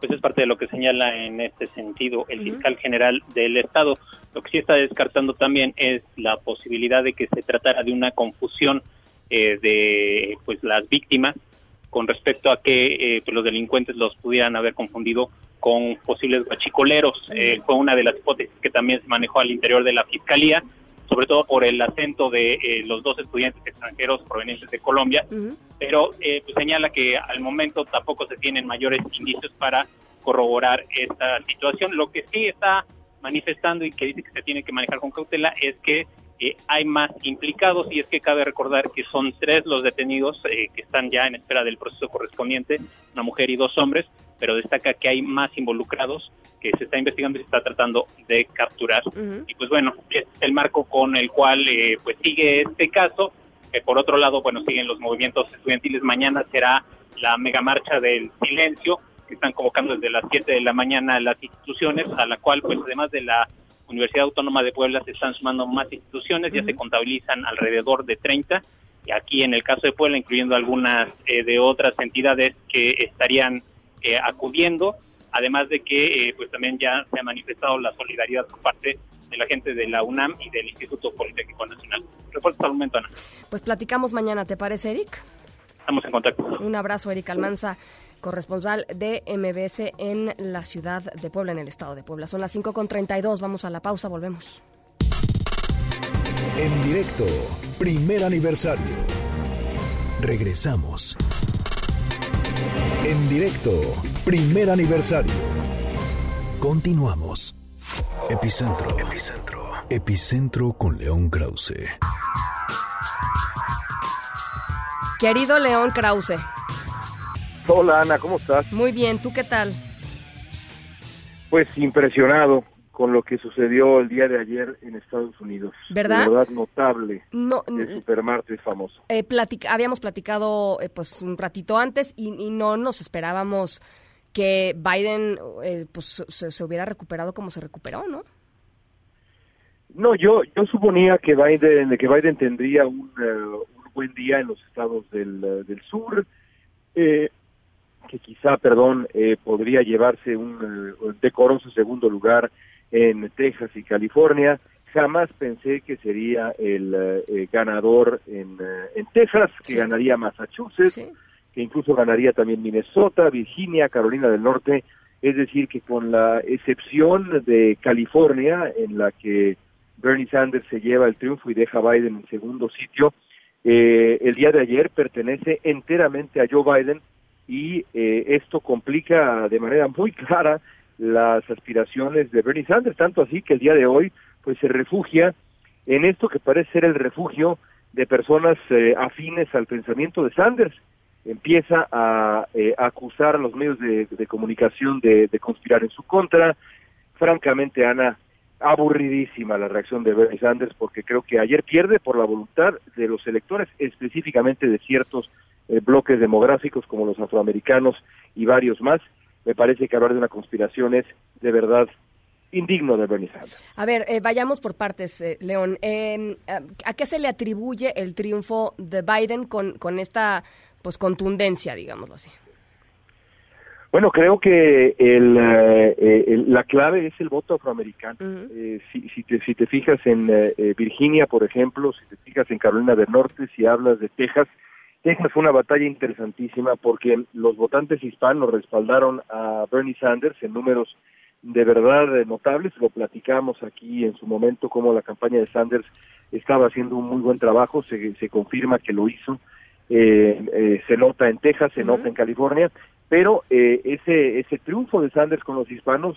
[SPEAKER 19] pues es parte de lo que señala en este sentido el fiscal general del Estado. Lo que sí está descartando también es la posibilidad de que se tratara de una confusión eh, de pues las víctimas con respecto a que eh, pues, los delincuentes los pudieran haber confundido con posibles guachicoleros. Eh, fue una de las hipótesis que también se manejó al interior de la fiscalía sobre todo por el acento de eh, los dos estudiantes extranjeros provenientes de Colombia, pero eh, pues señala que al momento tampoco se tienen mayores indicios para corroborar esta situación. Lo que sí está manifestando y que dice que se tiene que manejar con cautela es que eh, hay más implicados y es que cabe recordar que son tres los detenidos que están ya en espera del proceso correspondiente, una mujer y dos hombres, pero destaca que hay más involucrados que se está investigando y se está tratando de capturar. Y pues bueno, es el marco con el cual eh, pues sigue este caso. que por otro lado, bueno, siguen los movimientos estudiantiles. Mañana será la mega marcha del silencio que están convocando desde las 7 de la mañana las instituciones, a la cual pues además de la Universidad Autónoma de Puebla se están sumando más instituciones, ya se contabilizan alrededor de 30 y aquí en el caso de Puebla, incluyendo algunas eh, de otras entidades que estarían eh, acudiendo, además de que eh, pues también ya se ha manifestado la solidaridad por parte de la gente de la UNAM y del Instituto Politécnico Nacional. Refuerzo hasta el momento, Ana.
[SPEAKER 2] Pues platicamos mañana, ¿te parece, Eric?
[SPEAKER 19] Estamos en contacto.
[SPEAKER 2] Un abrazo, Eric Almanza, corresponsal de MBS en la ciudad de Puebla, en el estado de Puebla. Son las 5.32, vamos a la pausa, volvemos.
[SPEAKER 1] En directo, primer aniversario. Regresamos. En directo, primer aniversario. Continuamos. Epicentro. Epicentro. Epicentro con León Krause.
[SPEAKER 2] Querido León Krause.
[SPEAKER 22] Hola Ana, ¿cómo estás?
[SPEAKER 2] Muy bien, ¿tú qué tal?
[SPEAKER 22] Pues impresionado con lo que sucedió el día de ayer en Estados Unidos.
[SPEAKER 2] ¿Verdad?
[SPEAKER 22] De verdad notable.
[SPEAKER 2] No,
[SPEAKER 22] el supermartes famoso.
[SPEAKER 2] Eh, habíamos platicado eh, pues un ratito antes y, no nos esperábamos que Biden eh, pues se, hubiera recuperado como se recuperó, ¿no?
[SPEAKER 22] No, yo yo suponía que Biden que Biden tendría un, un buen día en los estados del, del sur. que quizá, perdón, podría llevarse un decoroso segundo lugar en Texas y California. Jamás pensé que sería el eh, ganador en, eh, en, Texas, que ganaría Massachusetts, que incluso ganaría también Minnesota, Virginia, Carolina del Norte. Es decir, que con la excepción de California, en la que Bernie Sanders se lleva el triunfo y deja a Biden en segundo sitio, eh, el día de ayer pertenece enteramente a Joe Biden y esto complica de manera muy clara las aspiraciones de Bernie Sanders, tanto así que el día de hoy pues se refugia en esto que parece ser el refugio de personas eh, afines al pensamiento de Sanders. Empieza a, eh, acusar a los medios de, comunicación de, conspirar en su contra. Francamente, Ana, aburridísima la reacción de Bernie Sanders porque creo que ayer pierde por la voluntad de los electores, específicamente de ciertos eh, bloques demográficos como los afroamericanos y varios más me parece que hablar de una conspiración es de verdad indigno de Bernie Sanders.
[SPEAKER 2] A ver, eh, vayamos por partes, eh, León. Em, ¿A qué se le atribuye el triunfo de Biden con, con esta pues contundencia, digámoslo así?
[SPEAKER 22] Bueno, creo que el, eh, la clave es el voto afroamericano. si, si, te, si te fijas en Virginia, por ejemplo, si te fijas en Carolina del Norte, si hablas de Texas, Texas fue una batalla interesantísima porque los votantes hispanos respaldaron a Bernie Sanders en números de verdad notables. Lo platicamos aquí en su momento como la campaña de Sanders estaba haciendo un muy buen trabajo, se, se confirma que lo hizo. Eh, eh, se nota en Texas, se nota en California, pero eh, ese, ese triunfo de Sanders con los hispanos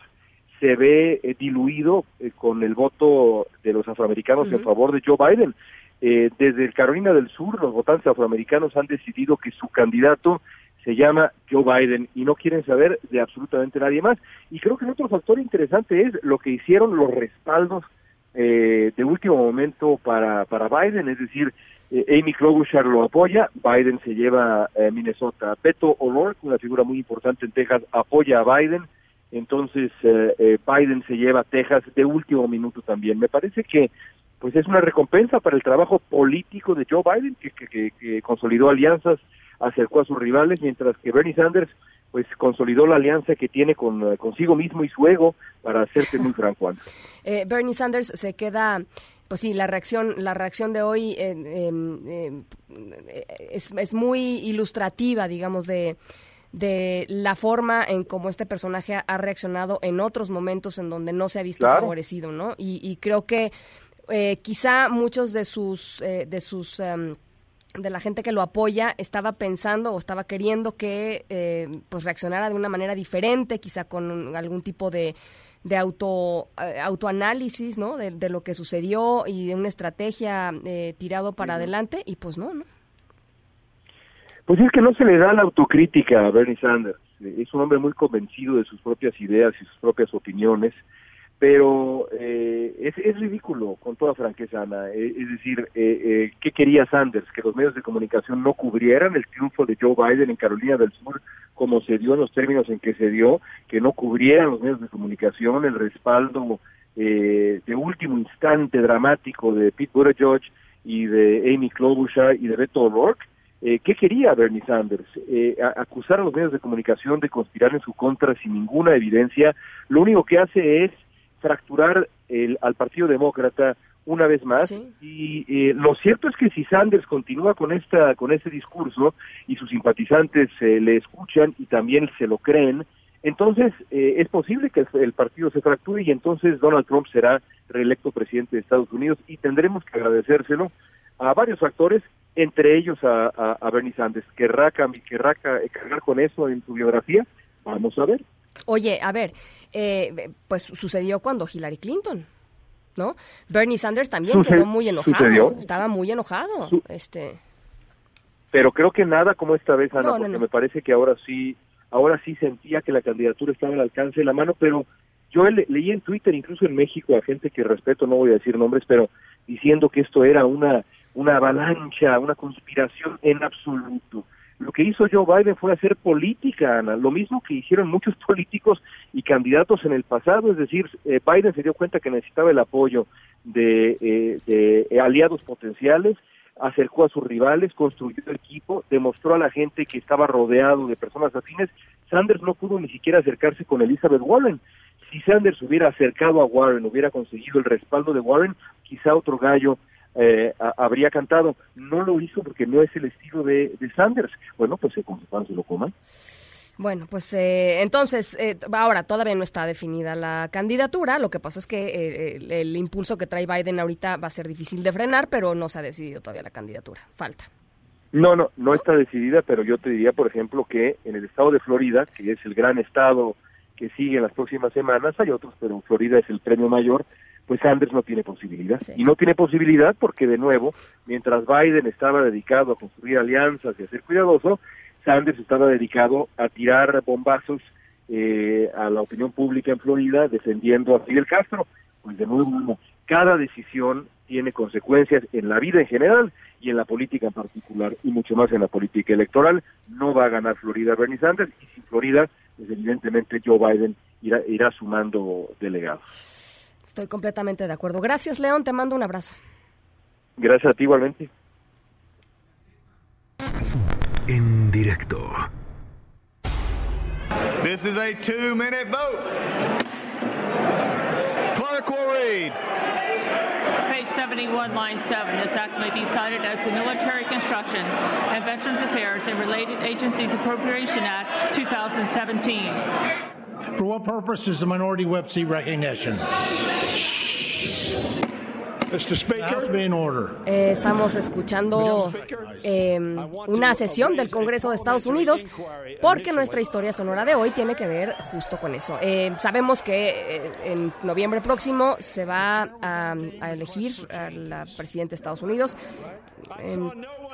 [SPEAKER 22] se ve eh, diluido eh, con el voto de los afroamericanos en favor de Joe Biden. Eh, desde el Carolina del Sur, los votantes afroamericanos han decidido que su candidato se llama Joe Biden y no quieren saber de absolutamente nadie más. Y creo que el otro factor interesante es lo que hicieron los respaldos eh, de último momento para, para Biden, es decir, eh, Amy Klobuchar lo apoya, Biden se lleva a Minnesota. Beto O'Rourke, una figura muy importante en Texas, apoya a Biden, entonces eh, eh, Biden se lleva a Texas de último minuto también. Me parece que pues es una recompensa para el trabajo político de Joe Biden, que, que, consolidó alianzas, acercó a sus rivales, mientras que Bernie Sanders pues consolidó la alianza que tiene con eh, consigo mismo y su ego, para hacerte muy franco.
[SPEAKER 2] Eh, Bernie Sanders se queda pues sí, la reacción, la reacción de hoy eh, eh, eh, es, es, muy ilustrativa, digamos, de, de la forma en cómo este personaje ha reaccionado en otros momentos en donde no se ha visto
[SPEAKER 22] Claro.
[SPEAKER 2] favorecido, ¿no? Y, y creo que eh, quizá muchos de sus, eh, de sus em, de la gente que lo apoya estaba pensando o estaba queriendo que eh, pues reaccionara de una manera diferente, quizá con algún tipo de, de auto eh, autoanálisis, ¿no? De, de lo que sucedió y de una estrategia eh, tirado para adelante y pues no, ¿no?
[SPEAKER 22] Pues es que no se le da la autocrítica a Bernie Sanders. Es un hombre muy convencido de sus propias ideas y sus propias opiniones, pero eh, es, es ridículo, con toda franqueza, Ana. Eh, es decir, eh, eh, ¿qué quería Sanders? Que los medios de comunicación no cubrieran el triunfo de Joe Biden en Carolina del Sur como se dio en los términos en que se dio, que no cubrieran los medios de comunicación el respaldo eh, de último instante dramático de Pete Buttigieg y de Amy Klobuchar y de Beto O'Rourke. Eh, ¿Qué quería Bernie Sanders? Acusar a los medios de comunicación de conspirar en su contra sin ninguna evidencia. Lo único que hace es fracturar el, al Partido Demócrata una vez más. Y eh, lo cierto es que si Sanders continúa con esta con este discurso y sus simpatizantes eh, le escuchan y también se lo creen entonces eh, es posible que el, el partido se fracture y entonces Donald Trump será reelecto presidente de Estados Unidos y tendremos que agradecérselo a varios factores entre ellos a, a, a Bernie Sanders. Querrá querrá ca- cargar con eso en su biografía vamos a ver
[SPEAKER 2] Oye, a ver, eh, pues sucedió cuando Hillary Clinton, ¿no? Bernie Sanders también
[SPEAKER 22] Suce-
[SPEAKER 2] quedó muy enojado,
[SPEAKER 22] sucedió.
[SPEAKER 2] estaba muy enojado, este,
[SPEAKER 22] pero creo que nada como esta vez, Ana,
[SPEAKER 2] No, no,
[SPEAKER 22] porque
[SPEAKER 2] no.
[SPEAKER 22] me parece que ahora sí, ahora sí sentía que la candidatura estaba al alcance de la mano, pero yo le- leí en Twitter, incluso en México, a gente que respeto, no voy a decir nombres, pero diciendo que esto era una, una avalancha, una conspiración en absoluto. Lo que hizo Joe Biden fue hacer política, Ana, lo mismo que hicieron muchos políticos y candidatos en el pasado, es decir, eh, Biden se dio cuenta que necesitaba el apoyo de, eh, de eh, aliados potenciales, acercó a sus rivales, construyó equipo, demostró a la gente que estaba rodeado de personas afines. Sanders no pudo ni siquiera acercarse con Elizabeth Warren. Si Sanders hubiera acercado a Warren, hubiera conseguido el respaldo de Warren, quizá otro gallo eh, a- habría cantado. No lo hizo porque no es el estilo de, de Sanders. Bueno, pues se pan se lo coman.
[SPEAKER 2] Bueno, pues eh, entonces, eh, ahora todavía no está definida la candidatura. Lo que pasa es que eh, el, el impulso que trae Biden ahorita va a ser difícil de frenar, pero no se ha decidido todavía la candidatura. Falta.
[SPEAKER 22] No, no, no está decidida, pero yo te diría, por ejemplo, que en el estado de Florida, que es el gran estado que sigue en las próximas semanas, hay otros, pero Florida es el premio mayor, pues Sanders no tiene posibilidad. Y no tiene posibilidad porque, de nuevo, mientras Biden estaba dedicado a construir alianzas y a ser cuidadoso, Sanders estaba dedicado a tirar bombazos eh, a la opinión pública en Florida defendiendo a Fidel Castro. Pues de nuevo, cada decisión tiene consecuencias en la vida en general y en la política en particular, y mucho más en la política electoral. No va a ganar Florida Bernie Sanders, y sin Florida, pues evidentemente Joe Biden irá, irá sumando delegados.
[SPEAKER 2] Estoy completamente de acuerdo. Gracias, León. Te mando un abrazo.
[SPEAKER 22] Gracias a ti igualmente.
[SPEAKER 1] En directo.
[SPEAKER 23] This is a two minute vote. Clerk will read.
[SPEAKER 24] Page 71, line 7, this act may be cited as the Military Construction and Veterans Affairs and Related Agencies Appropriation Act 2017.
[SPEAKER 25] For what purpose is the minority whip seat recognition? Mr. Speaker. Be in order.
[SPEAKER 2] Eh, estamos escuchando eh, una sesión del Congreso de Estados Unidos porque nuestra historia sonora de hoy tiene que ver justo con eso. Eh, sabemos que eh, en noviembre próximo se va a, a elegir a la presidenta de Estados Unidos.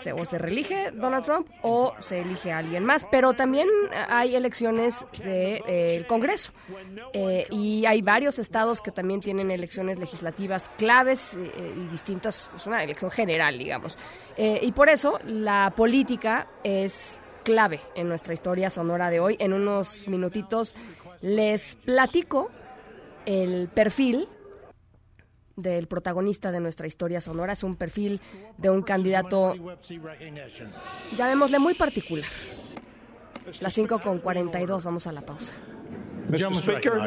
[SPEAKER 2] Se, o se reelige Donald Trump o se elige a alguien más, pero también hay elecciones del de, Congreso y hay varios estados que también tienen elecciones legislativas claves y distintas, es una elección general, digamos. Eh, y por eso la política es clave en nuestra historia sonora de hoy. En unos minutitos les platico el perfil del protagonista de nuestra historia sonora. Es un perfil de un candidato, llamémosle muy particular. Las 5 con 42, vamos a la pausa.
[SPEAKER 25] Mr. Speaker,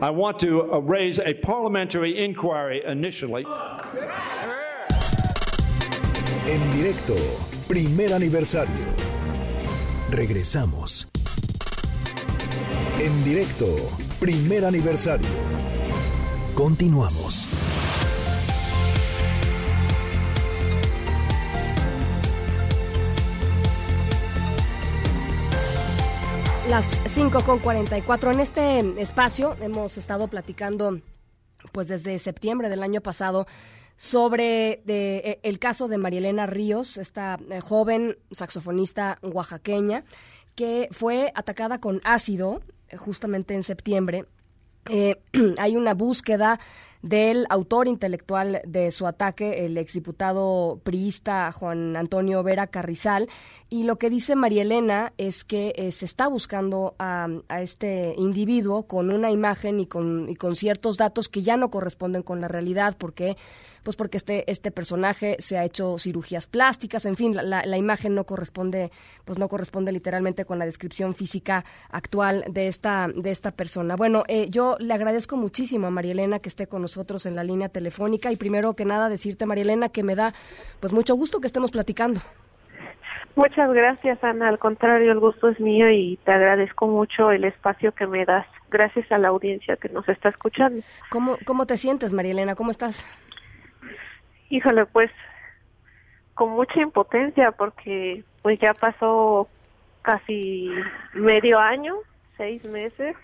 [SPEAKER 26] I want to uh, raise a parliamentary inquiry initially.
[SPEAKER 1] En directo, primer aniversario. Regresamos. En directo, primer aniversario. Continuamos.
[SPEAKER 2] Las 5 con 44. En este espacio hemos estado platicando, pues desde septiembre del año pasado, sobre e, el caso de Marielena Ríos, esta eh, joven saxofonista oaxaqueña, que fue atacada con ácido eh, justamente en septiembre. Eh, hay una búsqueda del autor intelectual de su ataque, el exdiputado priista Juan Antonio Vera Carrizal. Y lo que dice María Elena es que eh, se está buscando a, a, este individuo con una imagen y con, y con ciertos datos que ya no corresponden con la realidad, porque pues porque este, este personaje se ha hecho cirugías plásticas, en fin, la, la, imagen no corresponde, pues no corresponde literalmente con la descripción física actual de esta, de esta persona. Bueno, eh, yo le agradezco muchísimo a María Elena que esté con nosotros en la línea telefónica y primero que nada decirte, María Elena, que me da pues mucho gusto que estemos platicando.
[SPEAKER 27] Muchas gracias, Ana. Al contrario, el gusto es mío y te agradezco mucho el espacio que me das. Gracias a la audiencia que nos está escuchando.
[SPEAKER 2] ¿Cómo, cómo te sientes, María Elena? ¿Cómo estás?
[SPEAKER 27] Híjole, pues con mucha impotencia porque pues ya pasó casi medio año, seis meses,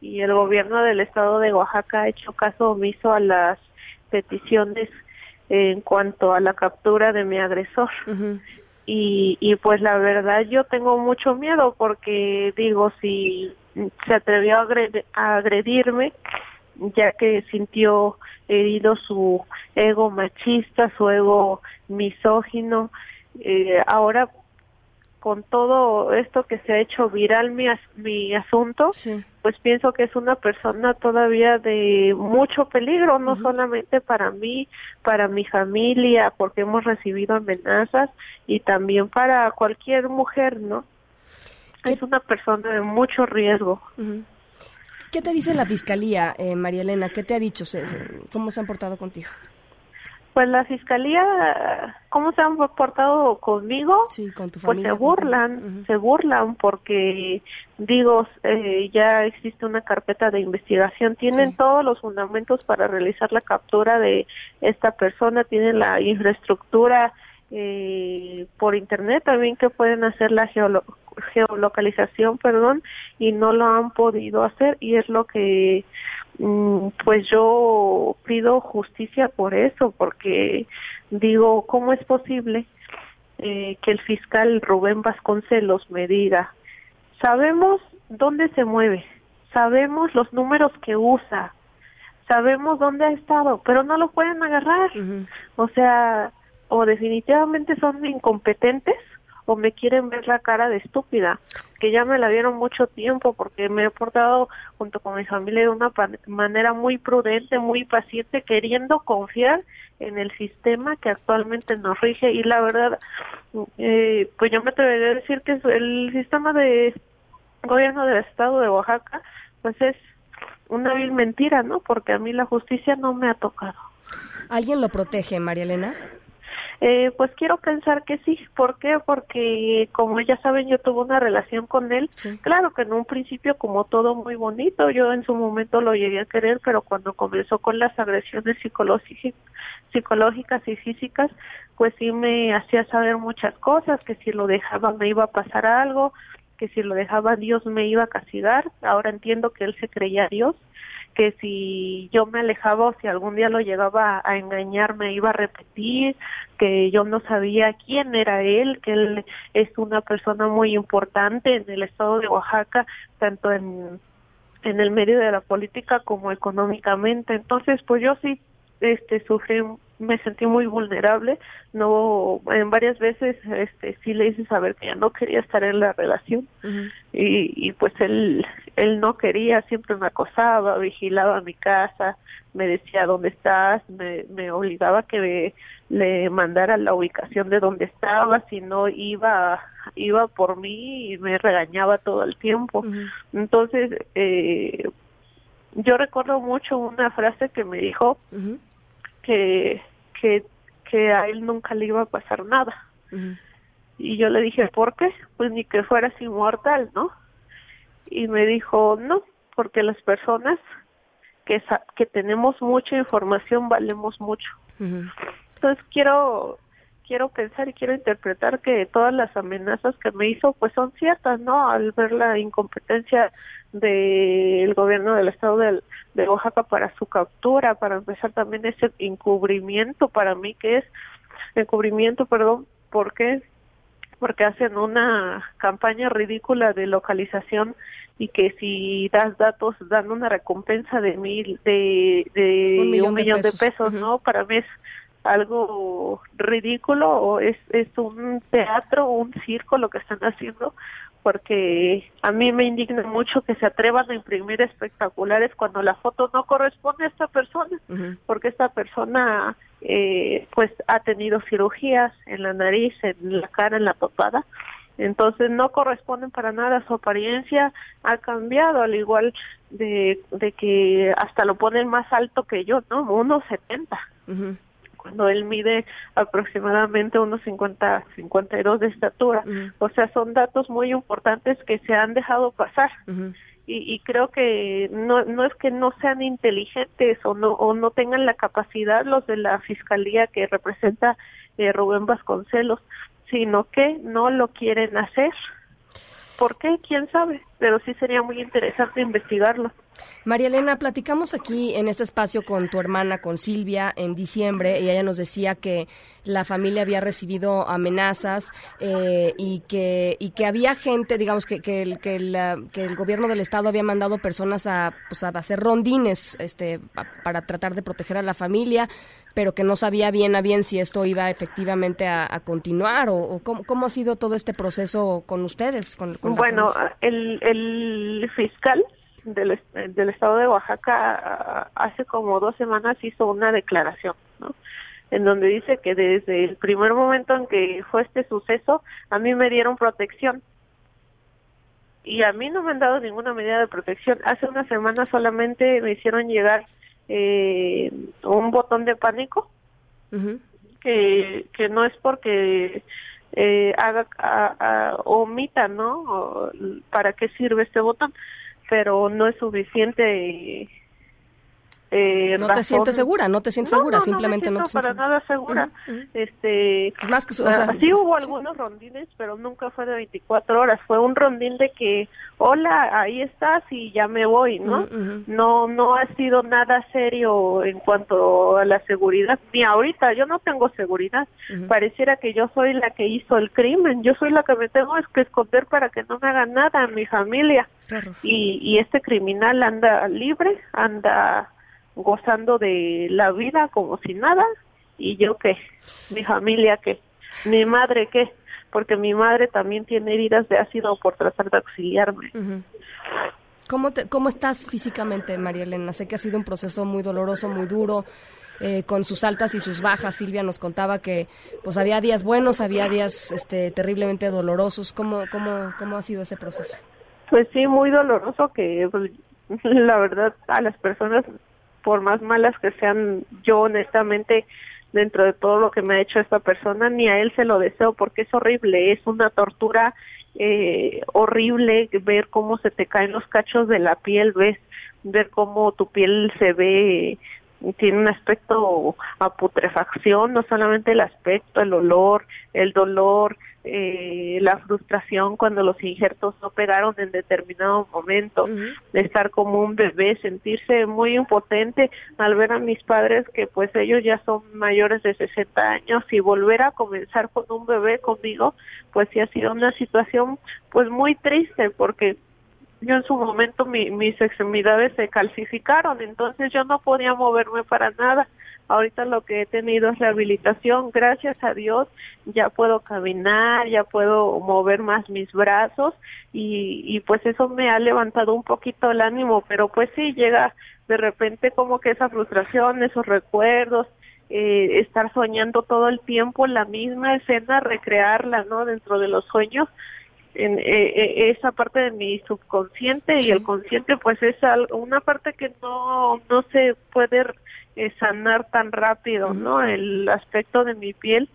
[SPEAKER 27] y el gobierno del estado de Oaxaca ha hecho caso omiso a las peticiones en cuanto a la captura de mi agresor. Uh -huh. Y, y pues la verdad yo tengo mucho miedo porque digo, si se atrevió a, agred a agredirme, ya que sintió herido su ego machista, su ego misógino. Eh, ahora, con todo esto que se ha hecho viral mi, as mi asunto, sí. pues pienso que es una persona todavía de mucho peligro, no uh -huh. solamente para mí, para mi familia, porque hemos recibido amenazas, y también para cualquier mujer, ¿no? Es una persona de mucho riesgo.
[SPEAKER 2] Uh -huh. ¿Qué te dice la fiscalía, eh, María Elena? ¿Qué te ha dicho? ¿Cómo se han portado contigo?
[SPEAKER 27] Pues la fiscalía, ¿cómo se han portado conmigo?
[SPEAKER 2] Sí, con tu
[SPEAKER 27] familia. Pues se burlan, uh -huh. se burlan porque, digo, eh, ya existe una carpeta de investigación, tienen sí. todos los fundamentos para realizar la captura de esta persona, tienen la infraestructura eh, por internet también que pueden hacer la geolo geolocalización, perdón, y no lo han podido hacer y es lo que mm, pues yo pido justicia por eso, porque digo, ¿cómo es posible eh, que el fiscal Rubén Vasconcelos me diga, sabemos dónde se mueve, sabemos los números que usa, sabemos dónde ha estado, pero no lo pueden agarrar? Uh -huh. O sea, o definitivamente son incompetentes o me quieren ver la cara de estúpida, que ya me la dieron mucho tiempo porque me he portado junto con mi familia de una manera muy prudente, muy paciente, queriendo confiar en el sistema que actualmente nos rige y la verdad, eh, pues yo me atrevería a decir que el sistema de gobierno del estado de Oaxaca, pues es una vil mentira, ¿no? Porque a mí la justicia no me ha tocado.
[SPEAKER 2] ¿Alguien lo protege, María Elena?
[SPEAKER 27] Eh, pues quiero pensar que sí. ¿Por qué? Porque, como ya saben, yo tuve una relación con él. Claro que en un principio, como todo muy bonito, yo en su momento lo llegué a querer, pero cuando comenzó con las agresiones psicológicas, psicológicas y físicas, pues sí me hacía saber muchas cosas, que si lo dejaba me iba a pasar algo, que si lo dejaba Dios me iba a castigar. Ahora entiendo que él se creía Dios que si yo me alejaba o si algún día lo llegaba a engañar me iba a repetir, que yo no sabía quién era él, que él es una persona muy importante en el estado de Oaxaca, tanto en en el medio de la política como económicamente. Entonces, pues yo sí este sufrí me sentí muy vulnerable no en varias veces este sí le hice saber que ya no quería estar en la relación y, y pues él él no quería siempre me acosaba vigilaba mi casa me decía dónde estás me, me obligaba a que le mandara la ubicación de dónde estaba si no iba iba por mí y me regañaba todo el tiempo. Entonces eh, yo recuerdo mucho una frase que me dijo que, que, que a él nunca le iba a pasar nada. Y yo le dije, ¿por qué? Pues ni que fueras inmortal, ¿no? Y me dijo, no, porque las personas que, que tenemos mucha información valemos mucho. Entonces quiero quiero pensar y quiero interpretar que todas las amenazas que me hizo pues son ciertas, ¿no? Al ver la incompetencia del gobierno del estado de, de Oaxaca para su captura, para empezar también ese encubrimiento para mí que es encubrimiento, perdón, ¿por qué? Porque hacen una campaña ridícula de localización y que si das datos dan una recompensa de mil de, de un millón, de pesos, ¿no? Para mí es algo ridículo o es, es un teatro o un circo lo que están haciendo porque a mí me indigna mucho que se atrevan a imprimir espectaculares cuando la foto no corresponde a esta persona porque esta persona eh, pues ha tenido cirugías en la nariz, en la cara, en la papada. Entonces no corresponden para nada, su apariencia ha cambiado, al igual de, de que hasta lo ponen más alto que yo, ¿no? 1,70 cuando él mide aproximadamente unos 50, 52 de estatura. O sea, son datos muy importantes que se han dejado pasar. y, y, creo que no, no es que no sean inteligentes o no, o no tengan la capacidad los de la fiscalía que representa eh, Rubén Vasconcelos, sino que no lo quieren hacer. ¿Por qué? ¿Quién sabe? Pero sí sería muy interesante investigarlo.
[SPEAKER 2] María Elena, platicamos aquí en este espacio con tu hermana, con Silvia, en diciembre, y ella nos decía que la familia había recibido amenazas eh, y, que, y que había gente, digamos, que, que, el, que, el, gobierno del Estado había mandado personas a, pues, a hacer rondines este, para tratar de proteger a la familia, pero que no sabía bien a bien si esto iba efectivamente a, continuar o, cómo, ha sido todo este proceso con ustedes. Con,
[SPEAKER 27] bueno, el, el fiscal del, del estado de Oaxaca hace como dos semanas hizo una declaración, ¿no? en donde dice que desde el primer momento en que fue este suceso, a mí me dieron protección. Y a mí no me han dado ninguna medida de protección. Hace una semana solamente me hicieron llegar eh, un botón de pánico que, que no es porque eh, haga omita, ¿no? ¿Para qué sirve este botón? Pero no es suficiente
[SPEAKER 2] eh, no te sientes segura, no te sientes segura, simplemente no,
[SPEAKER 27] te sientes para nada segura. Este, más que, o sea, sí hubo algunos rondines, pero nunca fue de 24 horas. Fue un rondín de que, hola, ahí estás y ya me voy, ¿no? No, no ha sido nada serio en cuanto a la seguridad. Ni ahorita, yo no tengo seguridad. Pareciera que yo soy la que hizo el crimen. Yo soy la que me tengo que esconder para que no me haga nada a mi familia. Y, y este criminal anda libre, anda gozando de la vida como si nada y yo qué, mi familia qué, mi madre qué, porque mi madre también tiene heridas de ácido por tratar de auxiliarme.
[SPEAKER 2] ¿Cómo, te, ¿Cómo estás físicamente, María Elena? Sé que ha sido un proceso muy doloroso, muy duro, eh, con sus altas y sus bajas. Silvia nos contaba que pues había días buenos, había días este, terriblemente dolorosos. ¿Cómo, cómo, ¿Cómo ha sido ese proceso?
[SPEAKER 27] Pues sí, muy doloroso que pues, la verdad a las personas por más malas que sean, yo honestamente dentro de todo lo que me ha hecho esta persona, ni a él se lo deseo porque es horrible, es una tortura eh, horrible ver cómo se te caen los cachos de la piel, ves, ver cómo tu piel se ve tiene un aspecto a putrefacción, no solamente el aspecto, el olor, el dolor, eh, la frustración cuando los injertos no pegaron en determinado momento, de estar como un bebé, sentirse muy impotente al ver a mis padres que pues ellos ya son mayores de 60 años y volver a comenzar con un bebé conmigo, pues sí ha sido una situación pues muy triste porque yo en su momento mis extremidades se calcificaron, entonces yo no podía moverme para nada. Ahorita lo que he tenido es rehabilitación, gracias a Dios ya puedo caminar, ya puedo mover más mis brazos y, y pues eso me ha levantado un poquito el ánimo, pero pues sí llega de repente como que esa frustración, esos recuerdos, eh, estar soñando todo el tiempo la misma escena, recrearla, ¿no? Dentro de los sueños, en eh, eh, esa parte de mi subconsciente y el consciente pues es una parte que no no se puede eh, sanar tan rápido no el aspecto de mi piel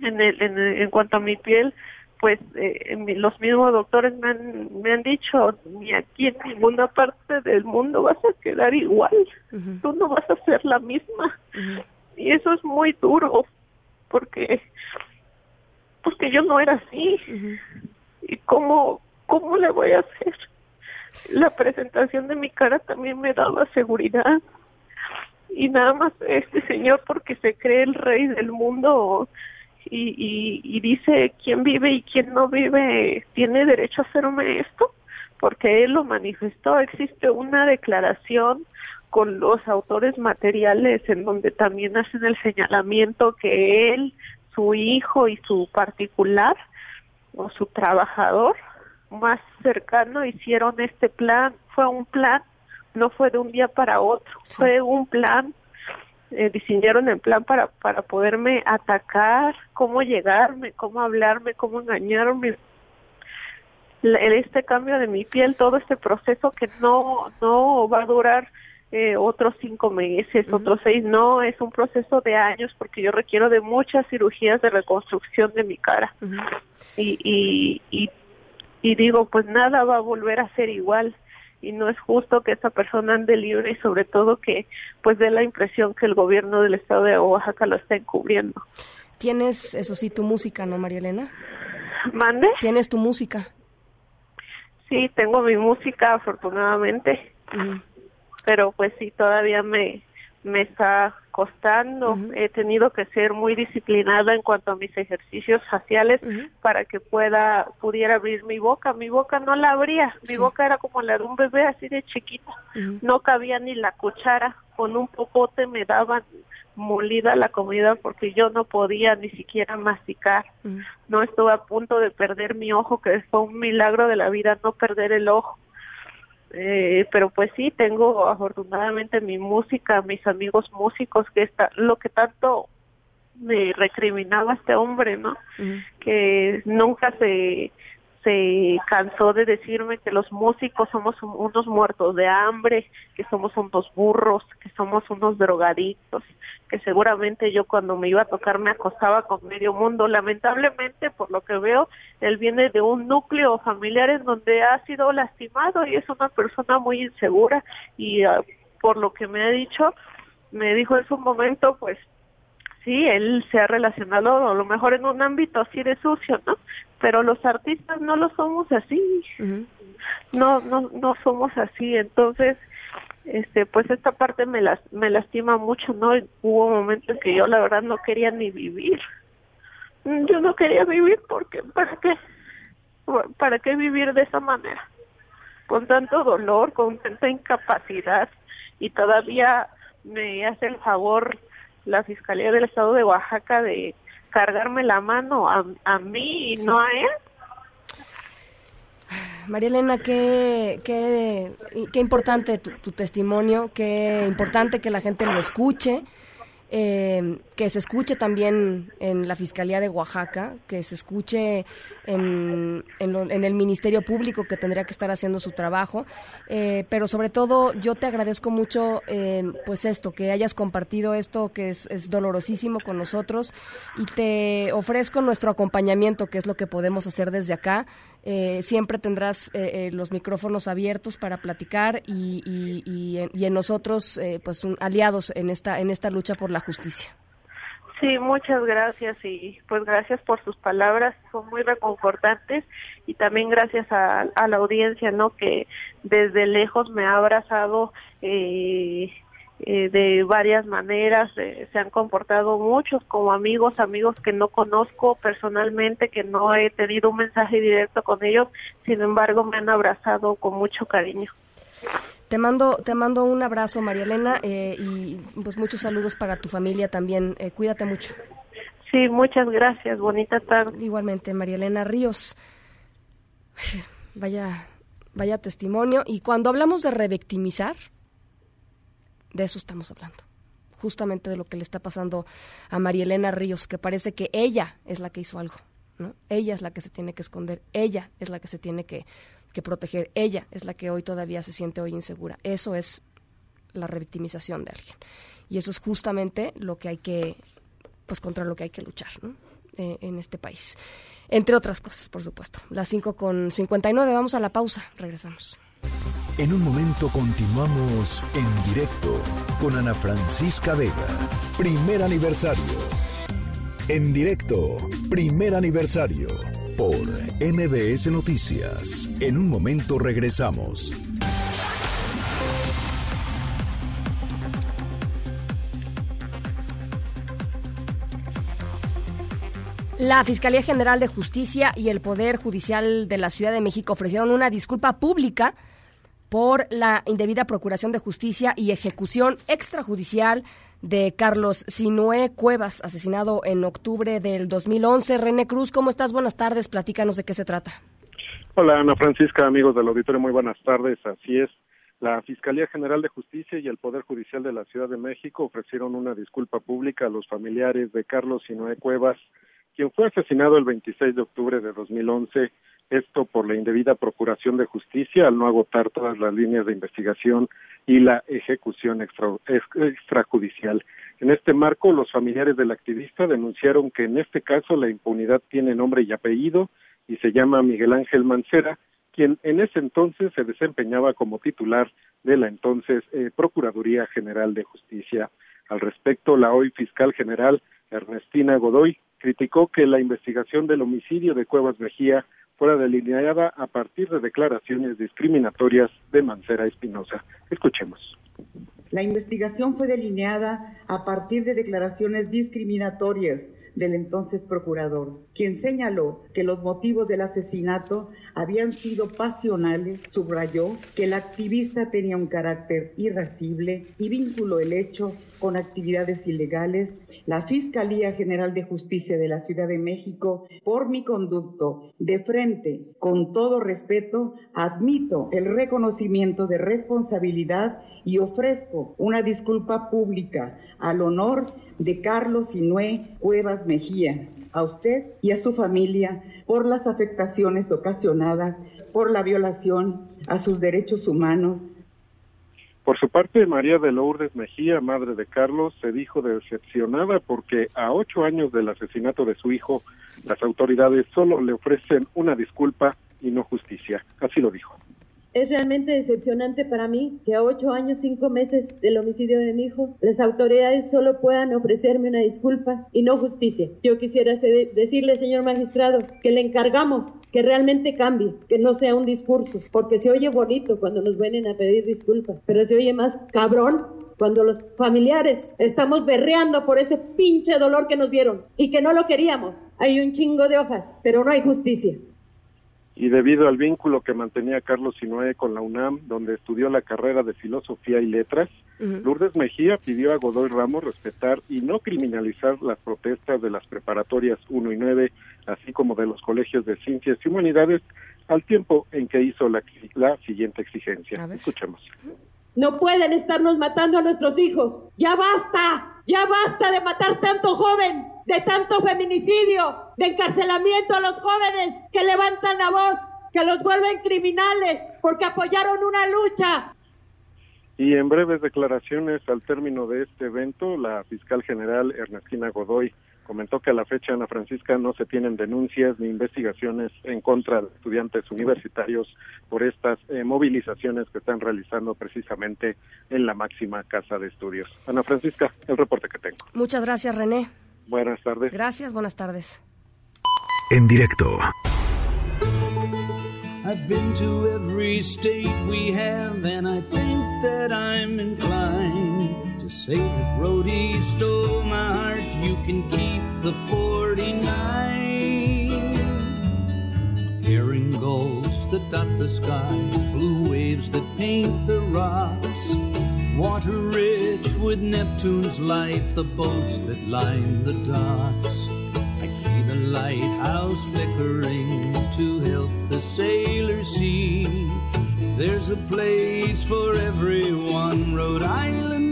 [SPEAKER 27] en el, en, cuanto a mi piel pues los mismos doctores me han, me han dicho ni aquí en ninguna parte del mundo vas a quedar igual. Tú no vas a ser la misma y eso es muy duro porque porque yo no era así y cómo, cómo le voy a hacer. La presentación de mi cara también me daba seguridad. Y nada más este señor porque se cree el rey del mundo y, y, y dice quién vive y quién no vive tiene derecho a hacerme esto porque él lo manifestó. Existe una declaración con los autores materiales en donde también hacen el señalamiento que él, su hijo y su particular o su trabajador más cercano hicieron este plan. Fue un plan, no fue de un día para otro, fue un plan. Eh, diseñaron el plan para, para poderme atacar, cómo llegarme, cómo hablarme, cómo engañarme. en este cambio de mi piel, todo este proceso que no, no va a durar eh, otros cinco meses, otros seis, no, es un proceso de años porque yo requiero de muchas cirugías de reconstrucción de mi cara. y, y, y, y digo, pues nada va a volver a ser igual y no es justo que esta persona ande libre y sobre todo que pues dé la impresión que el gobierno del estado de Oaxaca lo está encubriendo.
[SPEAKER 2] Tienes, eso sí, tu música, ¿no, María Elena?
[SPEAKER 27] ¿Mande?
[SPEAKER 2] Tienes tu música.
[SPEAKER 27] Sí, tengo mi música, afortunadamente pero pues sí, todavía me, me está costando. He tenido que ser muy disciplinada en cuanto a mis ejercicios faciales para que pueda pudiera abrir mi boca. Mi boca no la abría, mi boca era como la de un bebé así de chiquita. No cabía ni la cuchara, con un popote me daban molida la comida porque yo no podía ni siquiera masticar. No estuve a punto de perder mi ojo, que fue un milagro de la vida no perder el ojo eh, pero pues sí, tengo afortunadamente mi música, mis amigos músicos, que está lo que tanto me recriminaba este hombre, ¿no? Que nunca se se cansó de decirme que los músicos somos unos muertos de hambre, que somos unos burros, que somos unos drogadictos, que seguramente yo cuando me iba a tocar me acostaba con medio mundo. Lamentablemente, por lo que veo, él viene de un núcleo familiar en donde ha sido lastimado y es una persona muy insegura y ah, por lo que me ha dicho, me dijo en su momento, pues sí, él se ha relacionado a lo mejor en un ámbito así de sucio, ¿no? Pero los artistas no lo somos así. No, no, no somos así. Entonces, este, pues esta parte me las, me lastima mucho, ¿no? Hubo momentos en que yo la verdad no quería ni vivir. Yo no quería vivir porque, ¿para qué? ¿Para qué vivir de esa manera? Con tanto dolor, con tanta incapacidad y todavía me hace el favor la Fiscalía del Estado de Oaxaca de cargarme la mano a, a mí y no a él.
[SPEAKER 2] María Elena, qué, qué, qué importante tu, testimonio, qué importante que la gente lo escuche. Eh, que se escuche también en la Fiscalía de Oaxaca, que se escuche en, en, el Ministerio Público que tendría que estar haciendo su trabajo, eh, pero sobre todo yo te agradezco mucho eh, pues esto, que hayas compartido esto que es, es, dolorosísimo con nosotros y te ofrezco nuestro acompañamiento, que es lo que podemos hacer desde acá. Eh, siempre tendrás los micrófonos abiertos para platicar y, y, y, en, nosotros pues aliados en esta, en esta lucha por la justicia.
[SPEAKER 27] Sí, muchas gracias y pues gracias por sus palabras, son muy reconfortantes y también gracias a, la audiencia, ¿no? Que desde lejos me ha abrazado eh, de varias maneras, eh, se han comportado muchos como amigos, amigos que no conozco personalmente, que no he tenido un mensaje directo con ellos, sin embargo me han abrazado con mucho cariño.
[SPEAKER 2] Te mando, te mando un abrazo, María Elena, eh, y pues muchos saludos para tu familia también. Eh, cuídate mucho.
[SPEAKER 27] Sí, muchas gracias. Bonita tarde.
[SPEAKER 2] Igualmente, María Elena Ríos. Vaya, vaya testimonio. Y cuando hablamos de revictimizar, de eso estamos hablando. Justamente de lo que le está pasando a María Elena Ríos, que parece que ella es la que hizo algo. ¿no? Ella es la que se tiene que esconder. Ella es la que se tiene que que proteger. Ella es la que hoy todavía se siente hoy insegura. Eso es la revictimización de alguien. Y eso es justamente lo que hay que, pues contra lo que hay que luchar eh, en este país. Entre otras cosas, por supuesto. Las 5 con 59, vamos a la pausa, regresamos.
[SPEAKER 1] En un momento continuamos en directo con Ana Francisca Vega. Primer aniversario. En directo, primer aniversario por MBS Noticias. En un momento regresamos.
[SPEAKER 2] La Fiscalía General de Justicia y el Poder Judicial de la Ciudad de México ofrecieron una disculpa pública por la indebida procuración de justicia y ejecución extrajudicial de Carlos Sinué Cuevas, asesinado en octubre del 2011. René Cruz, ¿cómo estás? Buenas tardes, platícanos de qué se trata.
[SPEAKER 28] Hola Ana Francisca, amigos del auditorio, muy buenas tardes. Así es, la Fiscalía General de Justicia y el Poder Judicial de la Ciudad de México ofrecieron una disculpa pública a los familiares de Carlos Sinué Cuevas, quien fue asesinado el 26 de octubre de 2011 esto por la indebida procuración de justicia al no agotar todas las líneas de investigación y la ejecución extrajudicial. En este marco, los familiares del activista denunciaron que en este caso la impunidad tiene nombre y apellido y se llama Miguel Ángel Mancera, quien en ese entonces se desempeñaba como titular de la entonces eh, Procuraduría General de Justicia. Al respecto, la hoy fiscal general Ernestina Godoy criticó que la investigación del homicidio de Cuevas Mejía fuera delineada a partir de declaraciones discriminatorias de Mancera Espinosa. Escuchemos.
[SPEAKER 29] La investigación fue delineada a partir de declaraciones discriminatorias del entonces procurador, quien señaló que los motivos del asesinato habían sido pasionales, subrayó que el activista tenía un carácter irascible y vinculó el hecho con actividades ilegales, la Fiscalía General de Justicia de la Ciudad de México, por mi conducto, de frente, con todo respeto, admito el reconocimiento de responsabilidad y ofrezco una disculpa pública al honor de Carlos Inué Cuevas Mejía, a usted y a su familia por las afectaciones ocasionadas por la violación a sus derechos humanos
[SPEAKER 28] por su parte, María de Lourdes Mejía, madre de Carlos, se dijo decepcionada porque a ocho años del asesinato de su hijo, las autoridades solo le ofrecen una disculpa y no justicia. Así lo dijo.
[SPEAKER 30] Es realmente decepcionante para mí que a ocho años, cinco meses del homicidio de mi hijo, las autoridades solo puedan ofrecerme una disculpa y no justicia. Yo quisiera decirle, señor magistrado, que le encargamos que realmente cambie, que no sea un discurso, porque se oye bonito cuando nos vienen a pedir disculpas, pero se oye más cabrón cuando los familiares estamos berreando por ese pinche dolor que nos dieron y que no lo queríamos. Hay un chingo de hojas, pero no hay justicia
[SPEAKER 28] y debido al vínculo que mantenía Carlos Sinoé con la UNAM, donde estudió la carrera de Filosofía y Letras, Lourdes Mejía pidió a Godoy Ramos respetar y no criminalizar las protestas de las preparatorias 1 y 9, así como de los colegios de Ciencias y Humanidades, al tiempo en que hizo la, la siguiente exigencia. Escuchemos.
[SPEAKER 30] No pueden estarnos matando a nuestros hijos. Ya basta, ya basta de matar tanto joven, de tanto feminicidio, de encarcelamiento a los jóvenes que levantan la voz, que los vuelven criminales porque apoyaron una lucha.
[SPEAKER 28] Y en breves declaraciones al término de este evento, la fiscal general Ernestina Godoy comentó que a la fecha Ana Francisca no se tienen denuncias ni investigaciones en contra de estudiantes universitarios por estas eh, movilizaciones que están realizando precisamente en la máxima casa de estudios. Ana Francisca, el reporte que tengo.
[SPEAKER 2] Muchas gracias, René.
[SPEAKER 28] Buenas tardes.
[SPEAKER 2] Gracias, buenas tardes.
[SPEAKER 1] En directo.
[SPEAKER 31] I've been to every state we have, and I think that I'm inclined say that Rhodey stole my heart. You can keep the 49. Herring gulls that dot the sky, blue waves that paint the rocks. Water rich with Neptune's life, the boats that line the docks. I see the lighthouse flickering to help the sailors see. There's a place for everyone. Rhode Island's it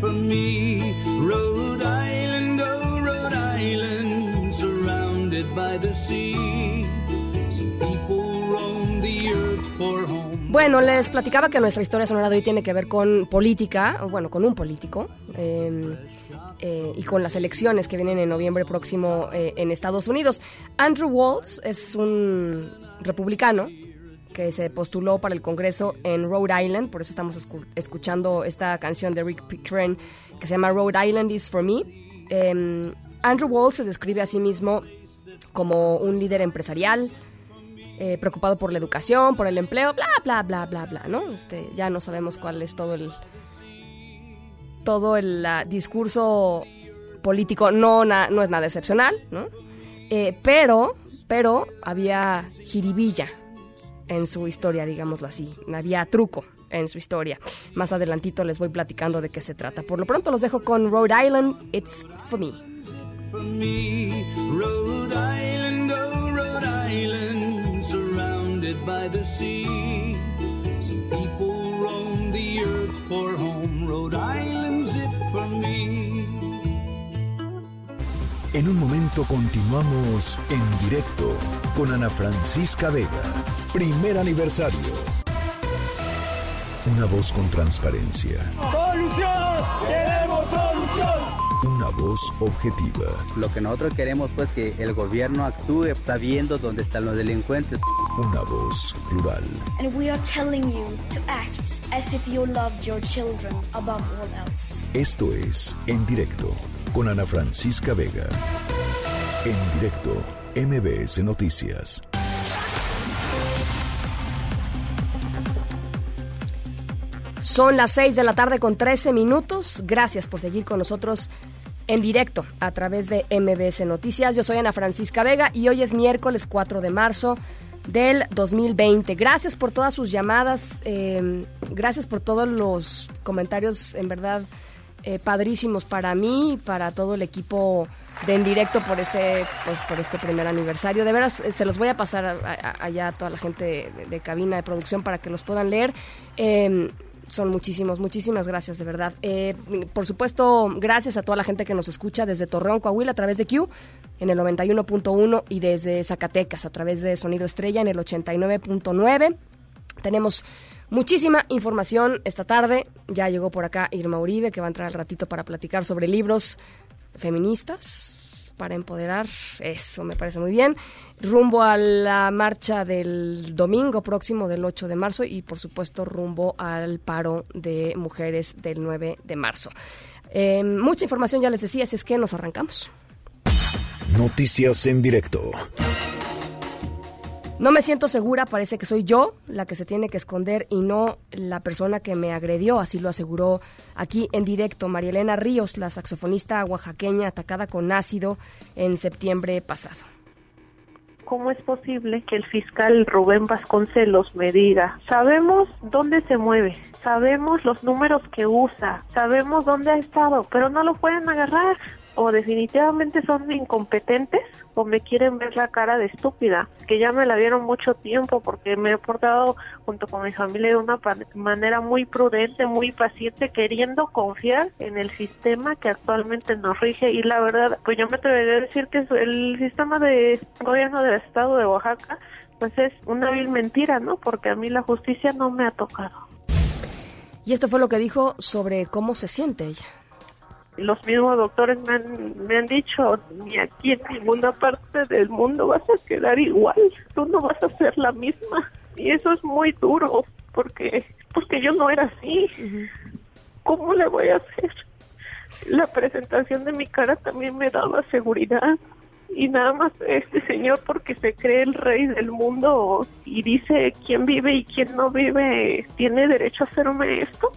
[SPEAKER 31] for me. Rhode Island, oh, Rhode Island, surrounded by the sea.
[SPEAKER 2] Bueno, les platicaba que nuestra historia sonora de hoy tiene que ver con política, bueno, con un político. Eh, eh, y con las elecciones que vienen en noviembre próximo eh, en Estados Unidos. Andrew Walz es un republicano que se postuló para el Congreso en Rhode Island, por eso estamos escu escuchando esta canción de Rick Pickering que se llama Rhode Island is for me. Eh, Andrew Walz se describe a sí mismo como un líder empresarial, eh, preocupado por la educación, por el empleo, bla, bla, bla, bla, bla, ¿no? Este, ya no sabemos cuál es todo el todo el discurso político no, no es nada excepcional, ¿no? Eh, pero, pero había jiribilla en su historia, digámoslo así, había truco en su historia. Más adelantito les voy platicando de qué se trata. Por lo pronto los dejo con Rhode Island, It's For Me.
[SPEAKER 1] En un momento continuamos en directo con Ana Francisca Vega. Primer aniversario. Una voz con transparencia.
[SPEAKER 32] ¡Solución! ¡Queremos solución!
[SPEAKER 1] Una voz objetiva.
[SPEAKER 33] Lo que nosotros queremos pues que el gobierno actúe sabiendo dónde están los delincuentes.
[SPEAKER 1] Una voz plural.
[SPEAKER 34] And we are telling you to act as if you loved your children above all else.
[SPEAKER 1] Esto es En Directo con Ana Francisca Vega. En directo, MBS Noticias.
[SPEAKER 2] Son las 6 de la tarde con 13 minutos. Gracias por seguir con nosotros en directo a través de MBS Noticias. Yo soy Ana Francisca Vega y hoy es miércoles 4 de marzo del 2020. Gracias por todas sus llamadas, eh, gracias por todos los comentarios, en verdad, eh, padrísimos para mí y para todo el equipo de En Directo por este, pues, por este primer aniversario. De veras, eh, se los voy a pasar allá a toda la gente de, cabina de producción para que los puedan leer. Eh, son muchísimos, muchísimas gracias, de verdad. Eh, por supuesto, gracias a toda la gente que nos escucha desde Torreón, Coahuila, a través de Q, en el 91.1 y desde Zacatecas, a través de Sonido Estrella, en el 89.9. Tenemos muchísima información esta tarde. Ya llegó por acá Irma Uribe, que va a entrar al ratito para platicar sobre libros feministas para empoderar, eso me parece muy bien, rumbo a la marcha del domingo próximo del 8 de marzo y por supuesto rumbo al paro de mujeres del 9 de marzo. Eh, mucha información ya les decía, así es que nos arrancamos.
[SPEAKER 1] Noticias en directo.
[SPEAKER 2] No me siento segura, parece que soy yo la que se tiene que esconder y no la persona que me agredió, así lo aseguró aquí en directo María Elena Ríos, la saxofonista oaxaqueña atacada con ácido en septiembre pasado.
[SPEAKER 27] ¿Cómo es posible que el fiscal Rubén Vasconcelos me diga, sabemos dónde se mueve, sabemos los números que usa, sabemos dónde ha estado, pero no lo pueden agarrar? O definitivamente son incompetentes o me quieren ver la cara de estúpida, que ya me la vieron mucho tiempo porque me he portado junto con mi familia de una manera muy prudente, muy paciente, queriendo confiar en el sistema que actualmente nos rige y la verdad, pues yo me atrevería a decir que el sistema de gobierno del estado de Oaxaca pues es una vil mentira, ¿no? Porque a mí la justicia no me ha tocado.
[SPEAKER 2] Y esto fue lo que dijo sobre cómo se siente ella.
[SPEAKER 27] Los mismos doctores me han, me han dicho, ni aquí en ninguna parte del mundo vas a quedar igual, tú no vas a ser la misma. Y eso es muy duro, porque, porque yo no era así. ¿Cómo le voy a hacer? La presentación de mi cara también me daba seguridad y nada más este señor porque se cree el rey del mundo y dice quién vive y quién no vive tiene derecho a hacerme esto.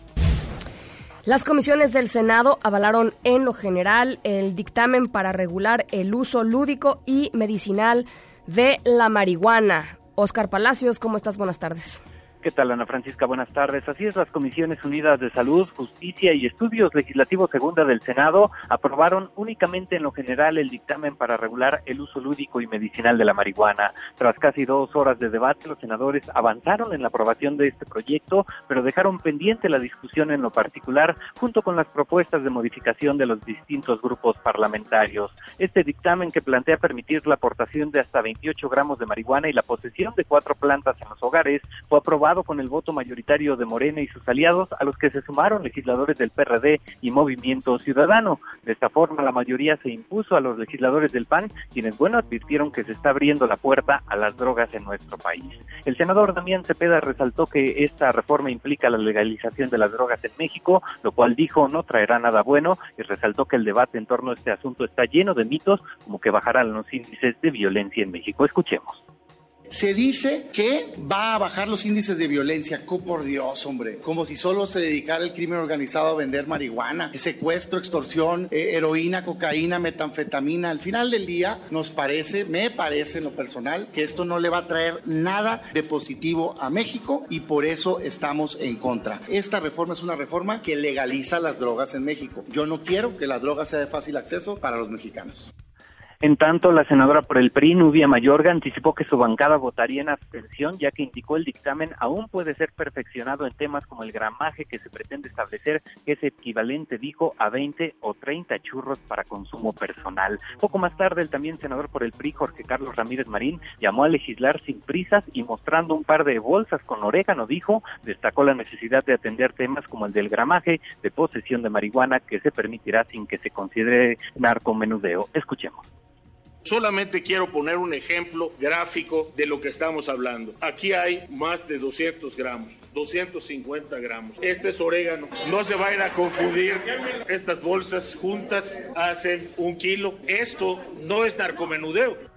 [SPEAKER 2] Las comisiones del Senado avalaron en lo general el dictamen para regular el uso lúdico y medicinal de la marihuana. Oscar Palacios, ¿cómo estás? Buenas tardes.
[SPEAKER 35] ¿Qué tal, Ana Francisca? Buenas tardes. Así es, las Comisiones Unidas de Salud, Justicia y Estudios Legislativos Segunda del Senado aprobaron únicamente en lo general el dictamen para regular el uso lúdico y medicinal de la marihuana. Tras casi dos horas de debate, los senadores avanzaron en la aprobación de este proyecto, pero dejaron pendiente la discusión en lo particular junto con las propuestas de modificación de los distintos grupos parlamentarios. Este dictamen que plantea permitir la aportación de hasta 28 gramos de marihuana y la posesión de cuatro plantas en los hogares fue aprobado con el voto mayoritario de Morena y sus aliados, a los que se sumaron legisladores del PRD y Movimiento Ciudadano. De esta forma, la mayoría se impuso a los legisladores del PAN, quienes, bueno, advirtieron que se está abriendo la puerta a las drogas en nuestro país. El senador Damián Cepeda resaltó que esta reforma implica la legalización de las drogas en México, lo cual dijo no traerá nada bueno y resaltó que el debate en torno a este asunto está lleno de mitos, como que bajarán los índices de violencia en México. Escuchemos.
[SPEAKER 36] Se dice que va a bajar los índices de violencia. Oh, por Dios, hombre. Como si solo se dedicara el crimen organizado a vender marihuana, secuestro, extorsión, eh, heroína, cocaína, metanfetamina. Al final del día, nos parece, me parece en lo personal, que esto no le va a traer nada de positivo a México y por eso estamos en contra. Esta reforma es una reforma que legaliza las drogas en México. Yo no quiero que la droga sea de fácil acceso para los mexicanos.
[SPEAKER 35] En tanto, la senadora por el PRI, Nubia Mayorga, anticipó que su bancada votaría en abstención, ya que indicó el dictamen aún puede ser perfeccionado en temas como el gramaje que se pretende establecer, que es equivalente, dijo, a 20 o 30 churros para consumo personal. Poco más tarde, el también senador por el PRI, Jorge Carlos Ramírez Marín, llamó a legislar sin prisas y mostrando un par de bolsas con orégano, dijo, destacó la necesidad de atender temas como el del gramaje, de posesión de marihuana, que se permitirá sin que se considere narcomenudeo. Escuchemos.
[SPEAKER 21] Solamente quiero poner un ejemplo gráfico de lo que estamos hablando. Aquí hay más de 200 gramos, 250 gramos. Este es orégano. No se vayan a confundir. Estas bolsas juntas hacen un kilo. Esto no es narcomenudeo.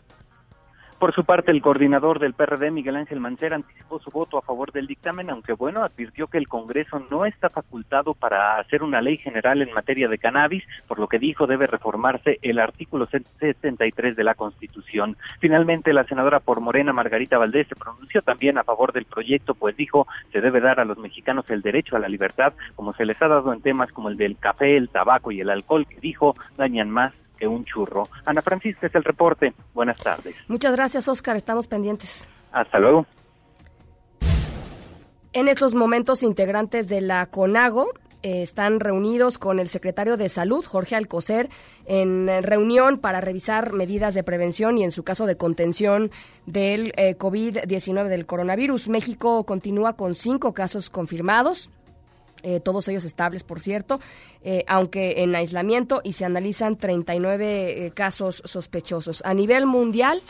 [SPEAKER 35] Por su parte, el coordinador del PRD, Miguel Ángel Mancera, anticipó su voto a favor del dictamen, aunque bueno, advirtió que el Congreso no está facultado para hacer una ley general en materia de cannabis, por lo que dijo debe reformarse el artículo 73 de la Constitución. Finalmente, la senadora por Morena, Margarita Valdés, se pronunció también a favor del proyecto, pues dijo se debe dar a los mexicanos el derecho a la libertad, como se les ha dado en temas como el del café, el tabaco y el alcohol, que dijo dañan más que un churro. Ana Francisca es el reporte. Buenas tardes.
[SPEAKER 2] Muchas gracias, Oscar. Estamos pendientes.
[SPEAKER 35] Hasta luego.
[SPEAKER 2] En estos momentos, integrantes de la CONAGO eh, están reunidos con el secretario de Salud, Jorge Alcocer, en reunión para revisar medidas de prevención y, en su caso, de contención del eh, COVID-19 del coronavirus. México continúa con cinco casos confirmados. Eh, todos ellos estables, por cierto, eh, aunque en aislamiento y se analizan 39 eh, casos sospechosos. A nivel mundial,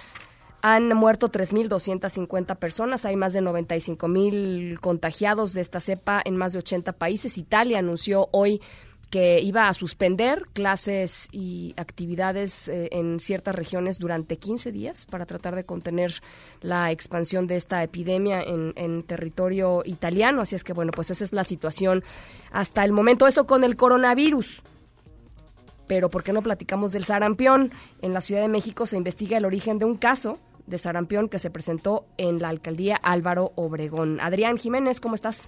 [SPEAKER 2] han muerto 3.250 personas, hay más de 95.000 contagiados de esta cepa en más de 80 países. Italia anunció hoy que iba a suspender clases y actividades eh, en ciertas regiones durante 15 días para tratar de contener la expansión de esta epidemia en, en, territorio italiano. Así es que, bueno, pues esa es la situación hasta el momento. Eso con el coronavirus. Pero ¿por qué no platicamos del sarampión? En la Ciudad de México se investiga el origen de un caso de sarampión que se presentó en la alcaldía Álvaro Obregón. Adrián Jiménez, ¿cómo estás?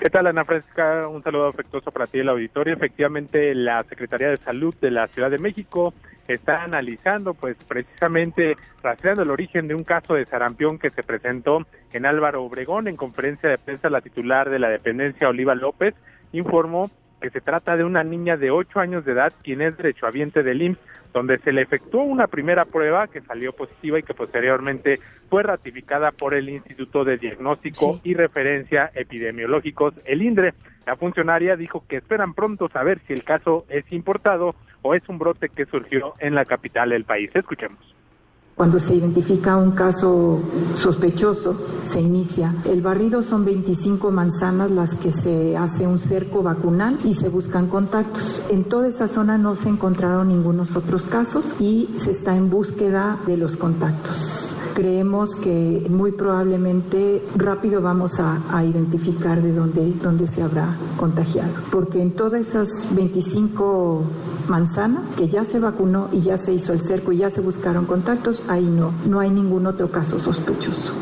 [SPEAKER 31] ¿Qué tal, Ana Fresca? Un saludo afectuoso para ti, el auditorio. Efectivamente, la Secretaría de Salud de la Ciudad de México está analizando, pues precisamente rastreando el origen de un caso de sarampión que se presentó en Álvaro Obregón. En conferencia de prensa, la titular de la dependencia, Oliva López, informó que se trata de una niña de 8 años de edad, quien es derechohabiente del IMSS, donde se le efectuó una primera prueba que salió positiva y que posteriormente fue ratificada por el Instituto de Diagnóstico y Referencia Epidemiológicos, el INDRE. La funcionaria dijo que esperan pronto saber si el caso es importado o es un brote que surgió en la capital del país. Escuchemos.
[SPEAKER 37] Cuando se identifica un caso sospechoso, se inicia. El barrido son 25 manzanas las que se hace un cerco vacunal y se buscan contactos. En toda esa zona no se encontraron ningunos otros casos y se está en búsqueda de los contactos creemos que muy probablemente rápido vamos a, a, identificar de dónde, dónde se habrá contagiado. Porque en todas esas 25 manzanas que ya se vacunó y ya se hizo el cerco y ya se buscaron contactos, ahí no, no hay ningún otro caso sospechoso.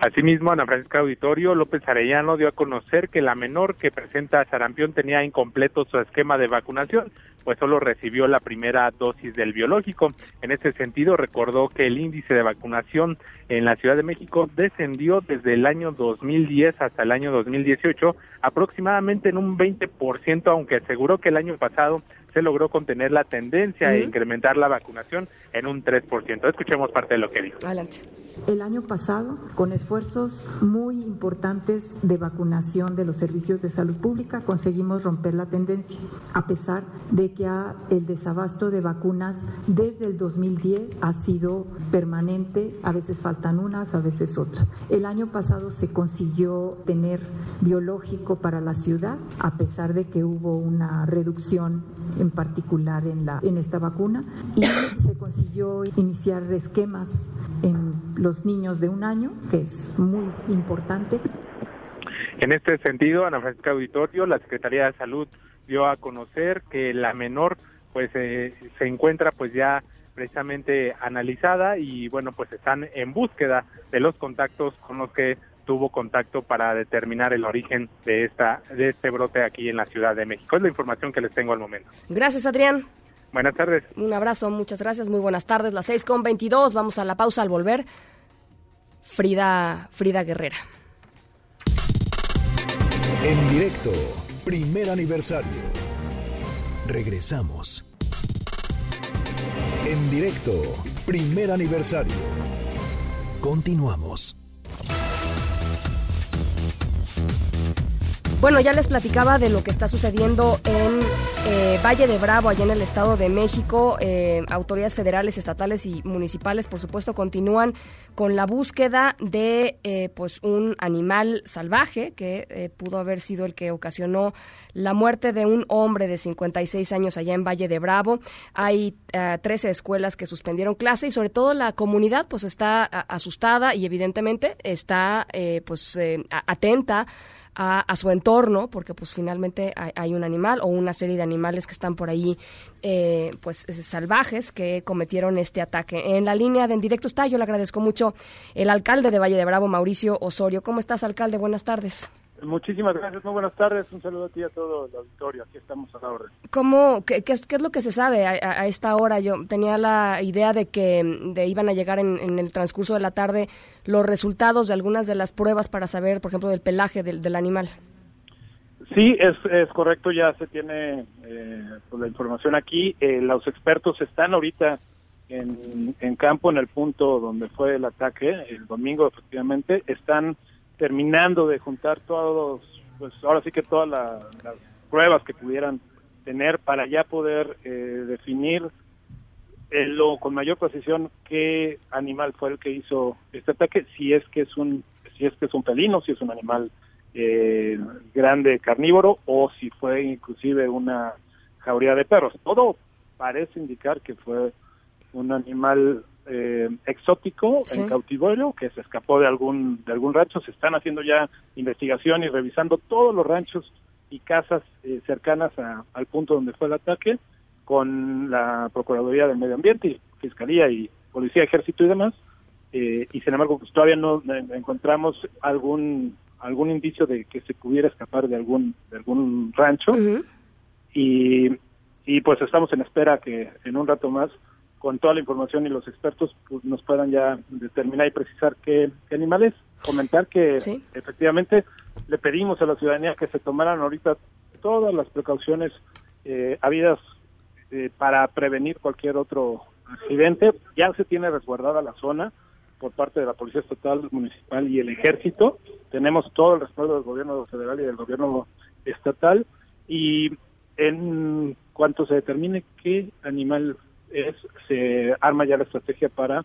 [SPEAKER 31] Asimismo, Ana Francisca Auditorio López Arellano dio a conocer que la menor que presenta sarampión tenía incompleto su esquema de vacunación, pues solo recibió la primera dosis del biológico. En este sentido, recordó que el índice de vacunación en la Ciudad de México descendió desde el año 2010 hasta el año 2018 aproximadamente en un 20%, aunque aseguró que el año pasado se logró contener la tendencia e incrementar la vacunación en un 3%. Escuchemos parte de lo que dijo.
[SPEAKER 37] Adelante. El año pasado, con esfuerzos muy importantes de vacunación de los servicios de salud pública, conseguimos romper la tendencia, a pesar de que el desabasto de vacunas desde el 2010 ha sido permanente, a veces faltan unas, a veces otras. El año pasado se consiguió tener biológico para la ciudad, a pesar de que hubo una reducción en particular en, la, en esta vacuna y se consiguió iniciar esquemas en los niños de un año, que es muy importante.
[SPEAKER 31] En este sentido, Ana Francisca Auditorio, la Secretaría de Salud dio a conocer que la menor pues eh, se encuentra pues ya precisamente analizada y bueno pues están en búsqueda de los contactos con los que tuvo contacto para determinar el origen de esta de este brote aquí en la Ciudad de México. Es la información que les tengo al momento.
[SPEAKER 2] Gracias, Adrián.
[SPEAKER 31] Buenas tardes.
[SPEAKER 2] Un abrazo, muchas gracias, muy buenas tardes. Las seis con veintidós, vamos a la pausa al volver. Frida, Frida Guerrera.
[SPEAKER 1] En directo, primer aniversario. Regresamos. En directo, primer aniversario. Continuamos.
[SPEAKER 2] Bueno, ya les platicaba de lo que está sucediendo en eh, Valle de Bravo, allá en el Estado de México. Eh, autoridades federales, estatales y municipales, por supuesto, continúan con la búsqueda de eh, pues un animal salvaje que eh, pudo haber sido el que ocasionó la muerte de un hombre de 56 años allá en Valle de Bravo. Hay 13 escuelas que suspendieron clase y sobre todo la comunidad pues está asustada y evidentemente está pues atenta a, su entorno, porque pues finalmente hay, un animal o una serie de animales que están por ahí eh, pues salvajes que cometieron este ataque. En la línea de en directo está, yo le agradezco mucho el alcalde de Valle de Bravo, Mauricio Osorio. ¿Cómo estás, alcalde? Buenas tardes.
[SPEAKER 38] Muchísimas gracias, muy buenas tardes. Un saludo a ti y a todo el auditorio. Aquí estamos a la orden.
[SPEAKER 2] ¿Cómo, qué, qué, es, lo que se sabe a, esta hora? Yo tenía la idea de que de iban a llegar en, el transcurso de la tarde los resultados de algunas de las pruebas para saber, por ejemplo, del pelaje del, del animal.
[SPEAKER 38] Sí, es, es correcto, ya se tiene eh, pues, la información aquí. Eh, los expertos están ahorita en, en campo, en el punto donde fue el ataque, el domingo efectivamente, están terminando de juntar todos, pues ahora sí que todas las pruebas que pudieran tener para ya poder eh, definir eh, lo con mayor precisión qué animal fue el que hizo este ataque, si es que es un si es que es un felino, si es un animal eh, grande carnívoro o si fue inclusive una jauría de perros. Todo parece indicar que fue un animal eh, exótico en cautiverio que se escapó de algún de algún rancho. Se están haciendo ya investigación y revisando todos los ranchos y casas eh, cercanas al punto donde fue el ataque con la Procuraduría del Medio Ambiente y Fiscalía y Policía, Ejército y demás. Eh, y sin embargo, pues todavía no encontramos algún algún indicio de que se pudiera escapar de algún de algún rancho y, y pues estamos en espera que en un rato más con toda la información y los expertos pues, nos puedan ya determinar y precisar qué, qué animales comentar que efectivamente le pedimos a la ciudadanía que se tomaran ahorita todas las precauciones eh, habidas eh, para prevenir cualquier otro accidente. Ya se tiene resguardada la zona por parte de la Policía Estatal, Municipal y el Ejército. Tenemos todo el respaldo del gobierno federal y del gobierno estatal. Y en cuanto se determine qué animal es, se arma ya la estrategia para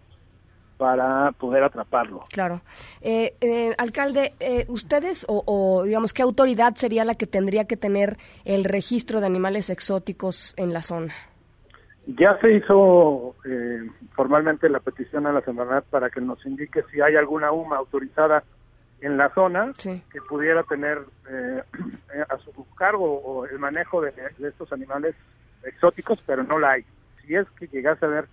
[SPEAKER 38] para poder atraparlo.
[SPEAKER 2] Claro. Eh, eh, alcalde, eh, ¿ustedes o, digamos qué autoridad sería la que tendría que tener el registro de animales exóticos en la zona?
[SPEAKER 38] Ya se hizo formalmente la petición a la Semarnat para que nos indique si hay alguna UMA autorizada en la zona que pudiera tener a su cargo el manejo de, de estos animales exóticos, pero no la hay. Si es que llegase a ver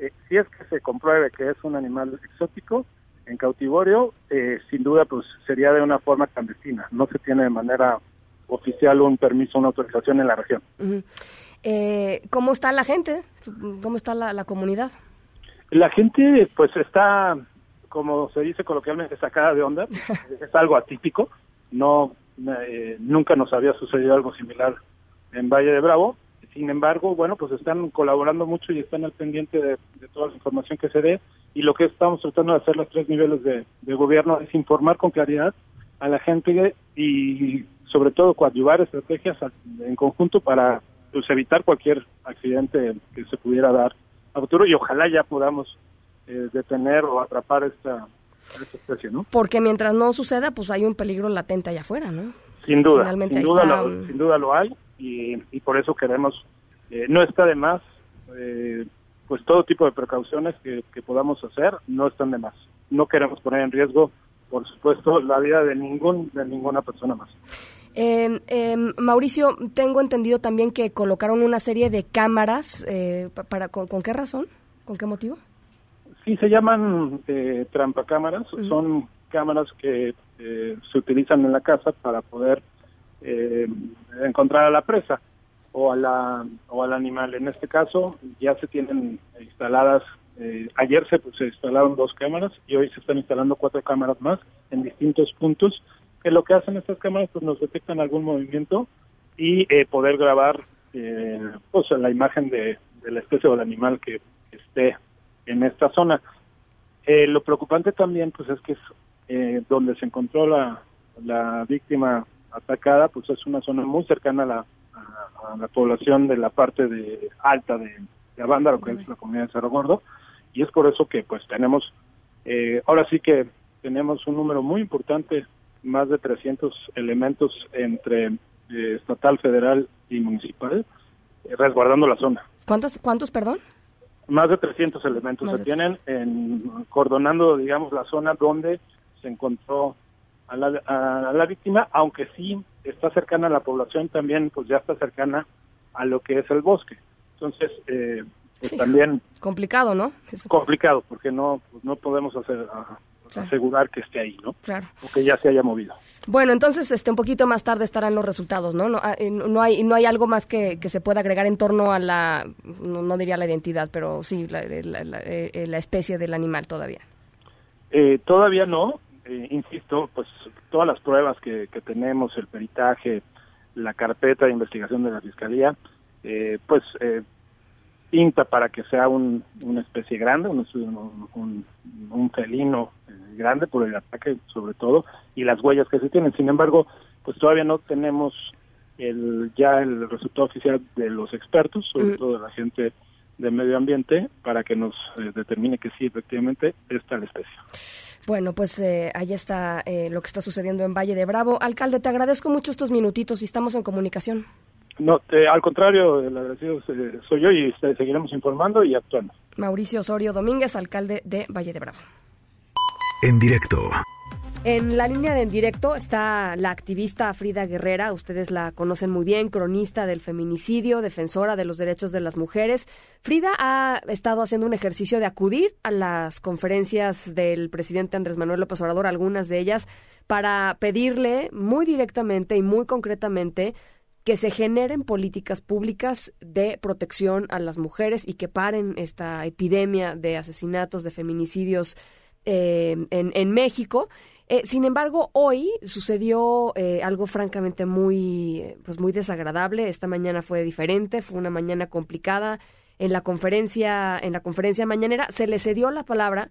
[SPEAKER 38] eh, si es que se compruebe que es un animal exótico en cautiverio, eh, sin duda pues sería de una forma clandestina. No se tiene de manera oficial un permiso, una autorización en la región.
[SPEAKER 2] eh, ¿Cómo está la gente? ¿Cómo está la, comunidad?
[SPEAKER 38] La gente pues está, como se dice coloquialmente, sacada de onda. es algo atípico. No, eh, nunca nos había sucedido algo similar en Valle de Bravo sin embargo, bueno, pues están colaborando mucho y están al pendiente de, toda la información que se dé. Y lo que estamos tratando de hacer los tres niveles de, gobierno es informar con claridad a la gente y sobre todo coadyuvar estrategias en conjunto para pues, evitar cualquier accidente que se pudiera dar a futuro y ojalá ya podamos eh, detener o atrapar esta, esta especie, ¿no?
[SPEAKER 2] Porque mientras no suceda, pues hay un peligro latente allá afuera, ¿no?
[SPEAKER 38] Sin duda, sin duda, lo, sin duda lo hay y, por eso queremos, eh, no está de más, eh, pues todo tipo de precauciones que, podamos hacer no están de más. No queremos poner en riesgo, por supuesto, la vida de ningún de ninguna persona más.
[SPEAKER 2] Eh, Mauricio, tengo entendido también que colocaron una serie de cámaras. para, con, qué razón? ¿Con qué motivo?
[SPEAKER 38] Sí, se llaman eh, trampacámaras. Son cámaras que se utilizan en la casa para poder eh, encontrar a la presa o a la o al animal. En este caso ya se tienen instaladas. Eh, ayer se, se instalaron dos cámaras y hoy se están instalando cuatro cámaras más en distintos puntos. Que lo que hacen estas cámaras pues nos detectan algún movimiento y eh, poder grabar eh, pues la imagen de, la especie o del animal que, esté en esta zona. Eh, lo preocupante también pues es que es eh, donde se encontró la, la víctima atacada, pues es una zona muy cercana a la, a, la población de la parte de alta de, de lo que es la comunidad de Cerro Gordo, y es por eso que pues tenemos, eh, ahora sí que tenemos un número muy importante, más de 300 elementos entre eh, estatal, federal y municipal, eh, resguardando la zona.
[SPEAKER 2] ¿Cuántos, cuántos, perdón?
[SPEAKER 38] Más de 300 elementos se tienen en, cordonando, digamos, la zona donde se encontró a la, a la víctima, aunque sí está cercana a la población, también pues ya está cercana a lo que es el bosque. Entonces, eh, pues también...
[SPEAKER 2] Complicado, ¿no?
[SPEAKER 38] Complicado, porque no, pues no podemos hacer, asegurar que esté ahí, ¿no? Claro. O que ya se haya movido.
[SPEAKER 2] Bueno, entonces este un poquito más tarde estarán los resultados, ¿no? No, ah, eh, no hay no hay algo más que, que, se pueda agregar en torno a la, no, diría la identidad, pero sí, la, la, eh, la especie del animal todavía.
[SPEAKER 38] Eh, todavía no, eh, insisto, pues todas las pruebas que, tenemos, el peritaje, la carpeta de investigación de la Fiscalía, eh, pues eh, pinta para que sea un, una especie grande, un, un, felino eh, grande por el ataque sobre todo, y las huellas que se tienen. Sin embargo, pues todavía no tenemos el ya el resultado oficial de los expertos, sobre todo de la gente de medio ambiente, para que nos determine que sí, efectivamente, está la especie.
[SPEAKER 2] Bueno, pues eh, ahí está eh, lo que está sucediendo en Valle de Bravo. Alcalde, te agradezco mucho estos minutitos y estamos en comunicación.
[SPEAKER 38] No, al contrario, el agradecido soy yo y seguiremos informando y actuando.
[SPEAKER 2] Mauricio Osorio Domínguez, alcalde de Valle de Bravo.
[SPEAKER 1] En directo.
[SPEAKER 2] En la línea de en directo está la activista Frida Guerrera, ustedes la conocen muy bien, cronista del feminicidio, defensora de los derechos de las mujeres. Frida ha estado haciendo un ejercicio de acudir a las conferencias del presidente Andrés Manuel López Obrador, algunas de ellas, para pedirle muy directamente y muy concretamente que se generen políticas públicas de protección a las mujeres y que paren esta epidemia de asesinatos, de feminicidios eh, en, en México. Eh, sin embargo, hoy sucedió eh, algo francamente muy, pues muy desagradable. Esta mañana fue diferente, fue una mañana complicada. En la conferencia, en la conferencia mañanera, se le cedió la palabra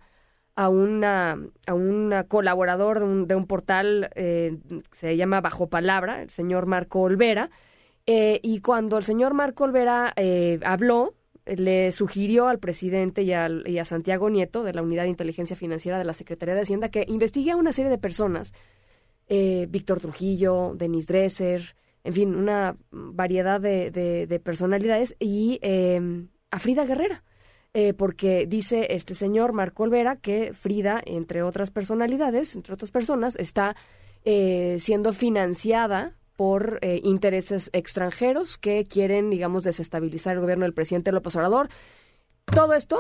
[SPEAKER 2] a una a un colaborador de un, de un portal eh, se llama Bajo Palabra, el señor Marco Olvera, y cuando el señor Marco Olvera habló, le sugirió al presidente y, a Santiago Nieto de la Unidad de Inteligencia Financiera de la Secretaría de Hacienda que investigue a una serie de personas, eh, Víctor Trujillo, Denis Dresser, en fin, una variedad de, personalidades y em, a Frida Guerrera. Eh, porque dice este señor Marco Olvera que Frida, entre otras personalidades, entre otras personas, está eh, siendo financiada por eh, intereses extranjeros que quieren, digamos, desestabilizar el gobierno del presidente López Obrador. Todo esto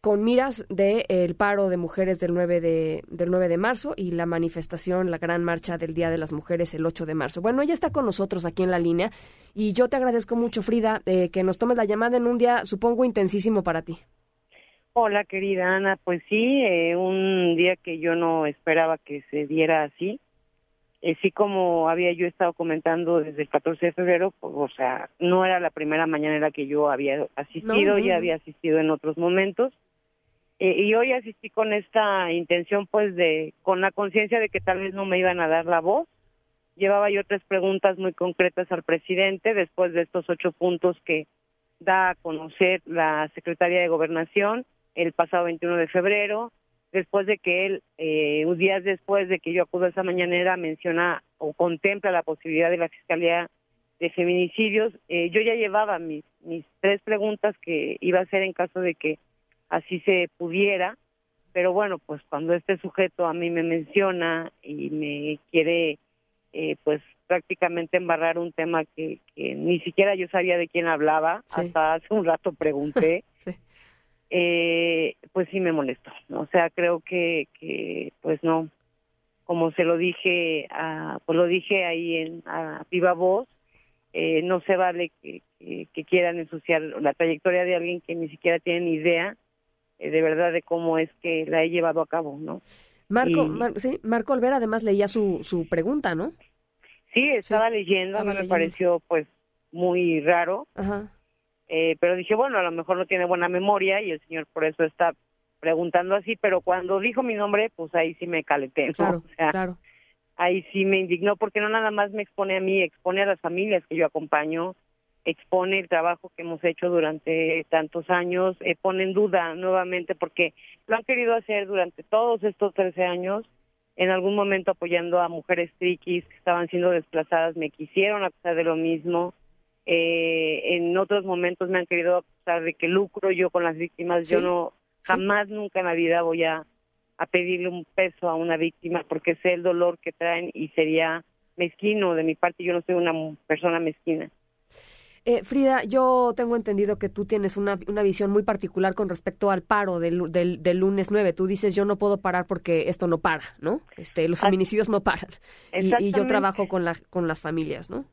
[SPEAKER 2] con miras del el paro de mujeres del 9 de, del 9 de marzo y la manifestación, la gran marcha del Día de las Mujeres el 8 de marzo. Bueno, ella está con nosotros aquí en la línea y yo te agradezco mucho, Frida, eh, que nos tomes la llamada en un día, supongo, intensísimo para ti.
[SPEAKER 39] Hola, querida Ana. Pues sí, eh, un día que yo no esperaba que se diera así eh, como había yo estado comentando desde el 14 de febrero, pues, o sea, no era la primera mañanera que yo había asistido, ya había asistido en otros momentos. Eh, y hoy asistí con esta intención, pues, de, con la conciencia de que tal vez no me iban a dar la voz. Llevaba yo tres preguntas muy concretas al presidente después de estos ocho puntos que da a conocer la Secretaría de Gobernación el pasado 21 de febrero, después de que él, eh, unos días después de que yo acudo a esa mañanera, menciona o contempla la posibilidad de la Fiscalía de Feminicidios, eh, yo ya llevaba mis, mis tres preguntas que iba a hacer en caso de que así se pudiera, pero bueno, pues cuando este sujeto a mí me menciona y me quiere, eh, pues prácticamente embarrar un tema que, que, ni siquiera yo sabía de quién hablaba, hasta hace un rato pregunté. eh, pues sí me molestó. O sea, creo que, que pues no, como se lo dije, a, pues lo dije ahí en a viva voz, eh, no se vale que, que, quieran ensuciar la trayectoria de alguien que ni siquiera tienen idea eh, de verdad de cómo es que la he llevado a cabo, ¿no?
[SPEAKER 2] Marco, sí, Marco Olvera además leía su, su pregunta, ¿no?
[SPEAKER 39] Sí, estaba leyendo, me pareció pues muy raro. Ajá. Eh, pero dije, bueno, a lo mejor no tiene buena memoria y el señor por eso está preguntando así, pero cuando dijo mi nombre, pues ahí sí me calenté,
[SPEAKER 2] Claro, claro.
[SPEAKER 39] Ahí sí me indignó porque no nada más me expone a mí, expone a las familias que yo acompaño, expone el trabajo que hemos hecho durante tantos años, eh, pone en duda nuevamente porque lo han querido hacer durante todos estos 13 años, en algún momento apoyando a mujeres triquis que estaban siendo desplazadas, me quisieron acusar de lo mismo, eh, en otros momentos me han querido acusar de que lucro yo con las víctimas. Yo no, jamás, nunca en la vida voy a, a pedirle un peso a una víctima porque sé el dolor que traen y sería mezquino de mi parte. Yo no soy una persona mezquina.
[SPEAKER 2] Eh, Frida, yo tengo entendido que tú tienes una, una visión muy particular con respecto al paro del, del, del, lunes 9. Tú dices, yo no puedo parar porque esto no para, ¿no? Este, los feminicidios no paran. Y, y, yo trabajo con, la, con las familias, ¿no?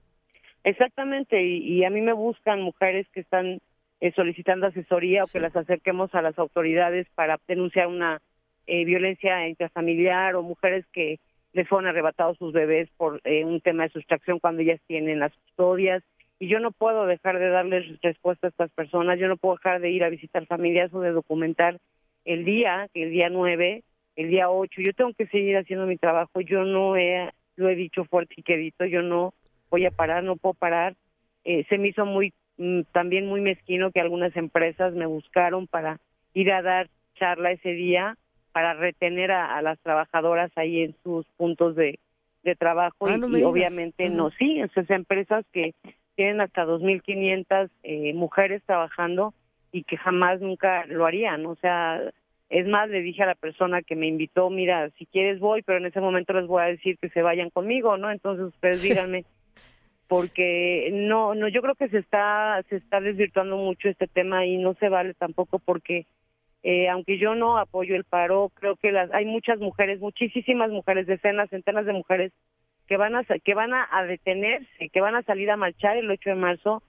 [SPEAKER 39] Exactamente, y, a mí me buscan mujeres que están eh, solicitando asesoría o que las acerquemos a las autoridades para denunciar una eh, violencia intrafamiliar o mujeres que les fueron arrebatados sus bebés por eh, un tema de sustracción cuando ellas tienen las custodias. Y yo no puedo dejar de darles respuesta a estas personas, yo no puedo dejar de ir a visitar familias o de documentar el día, el día 9, el día 8. Yo tengo que seguir haciendo mi trabajo, yo no he, lo he dicho fuerte y quedito, yo no voy a parar, no puedo parar. Eh, se me hizo muy mm, también muy mezquino que algunas empresas me buscaron para ir a dar charla ese día para retener a, las trabajadoras ahí en sus puntos de, de trabajo
[SPEAKER 2] ah,
[SPEAKER 39] y, obviamente no, sí, esas empresas que tienen hasta 2.500 eh, mujeres trabajando y que jamás nunca lo harían, o sea, Es más, le dije a la persona que me invitó, mira, si quieres voy, pero en ese momento les voy a decir que se vayan conmigo, ¿no? Entonces ustedes díganme, porque no, no, yo creo que se está, se está desvirtuando mucho este tema y no se vale tampoco porque, eh, aunque yo no apoyo el paro, creo que las, hay muchas mujeres, muchísimas mujeres, decenas, centenas de mujeres que van a, que van a, detenerse, que van a salir a marchar el 8 de marzo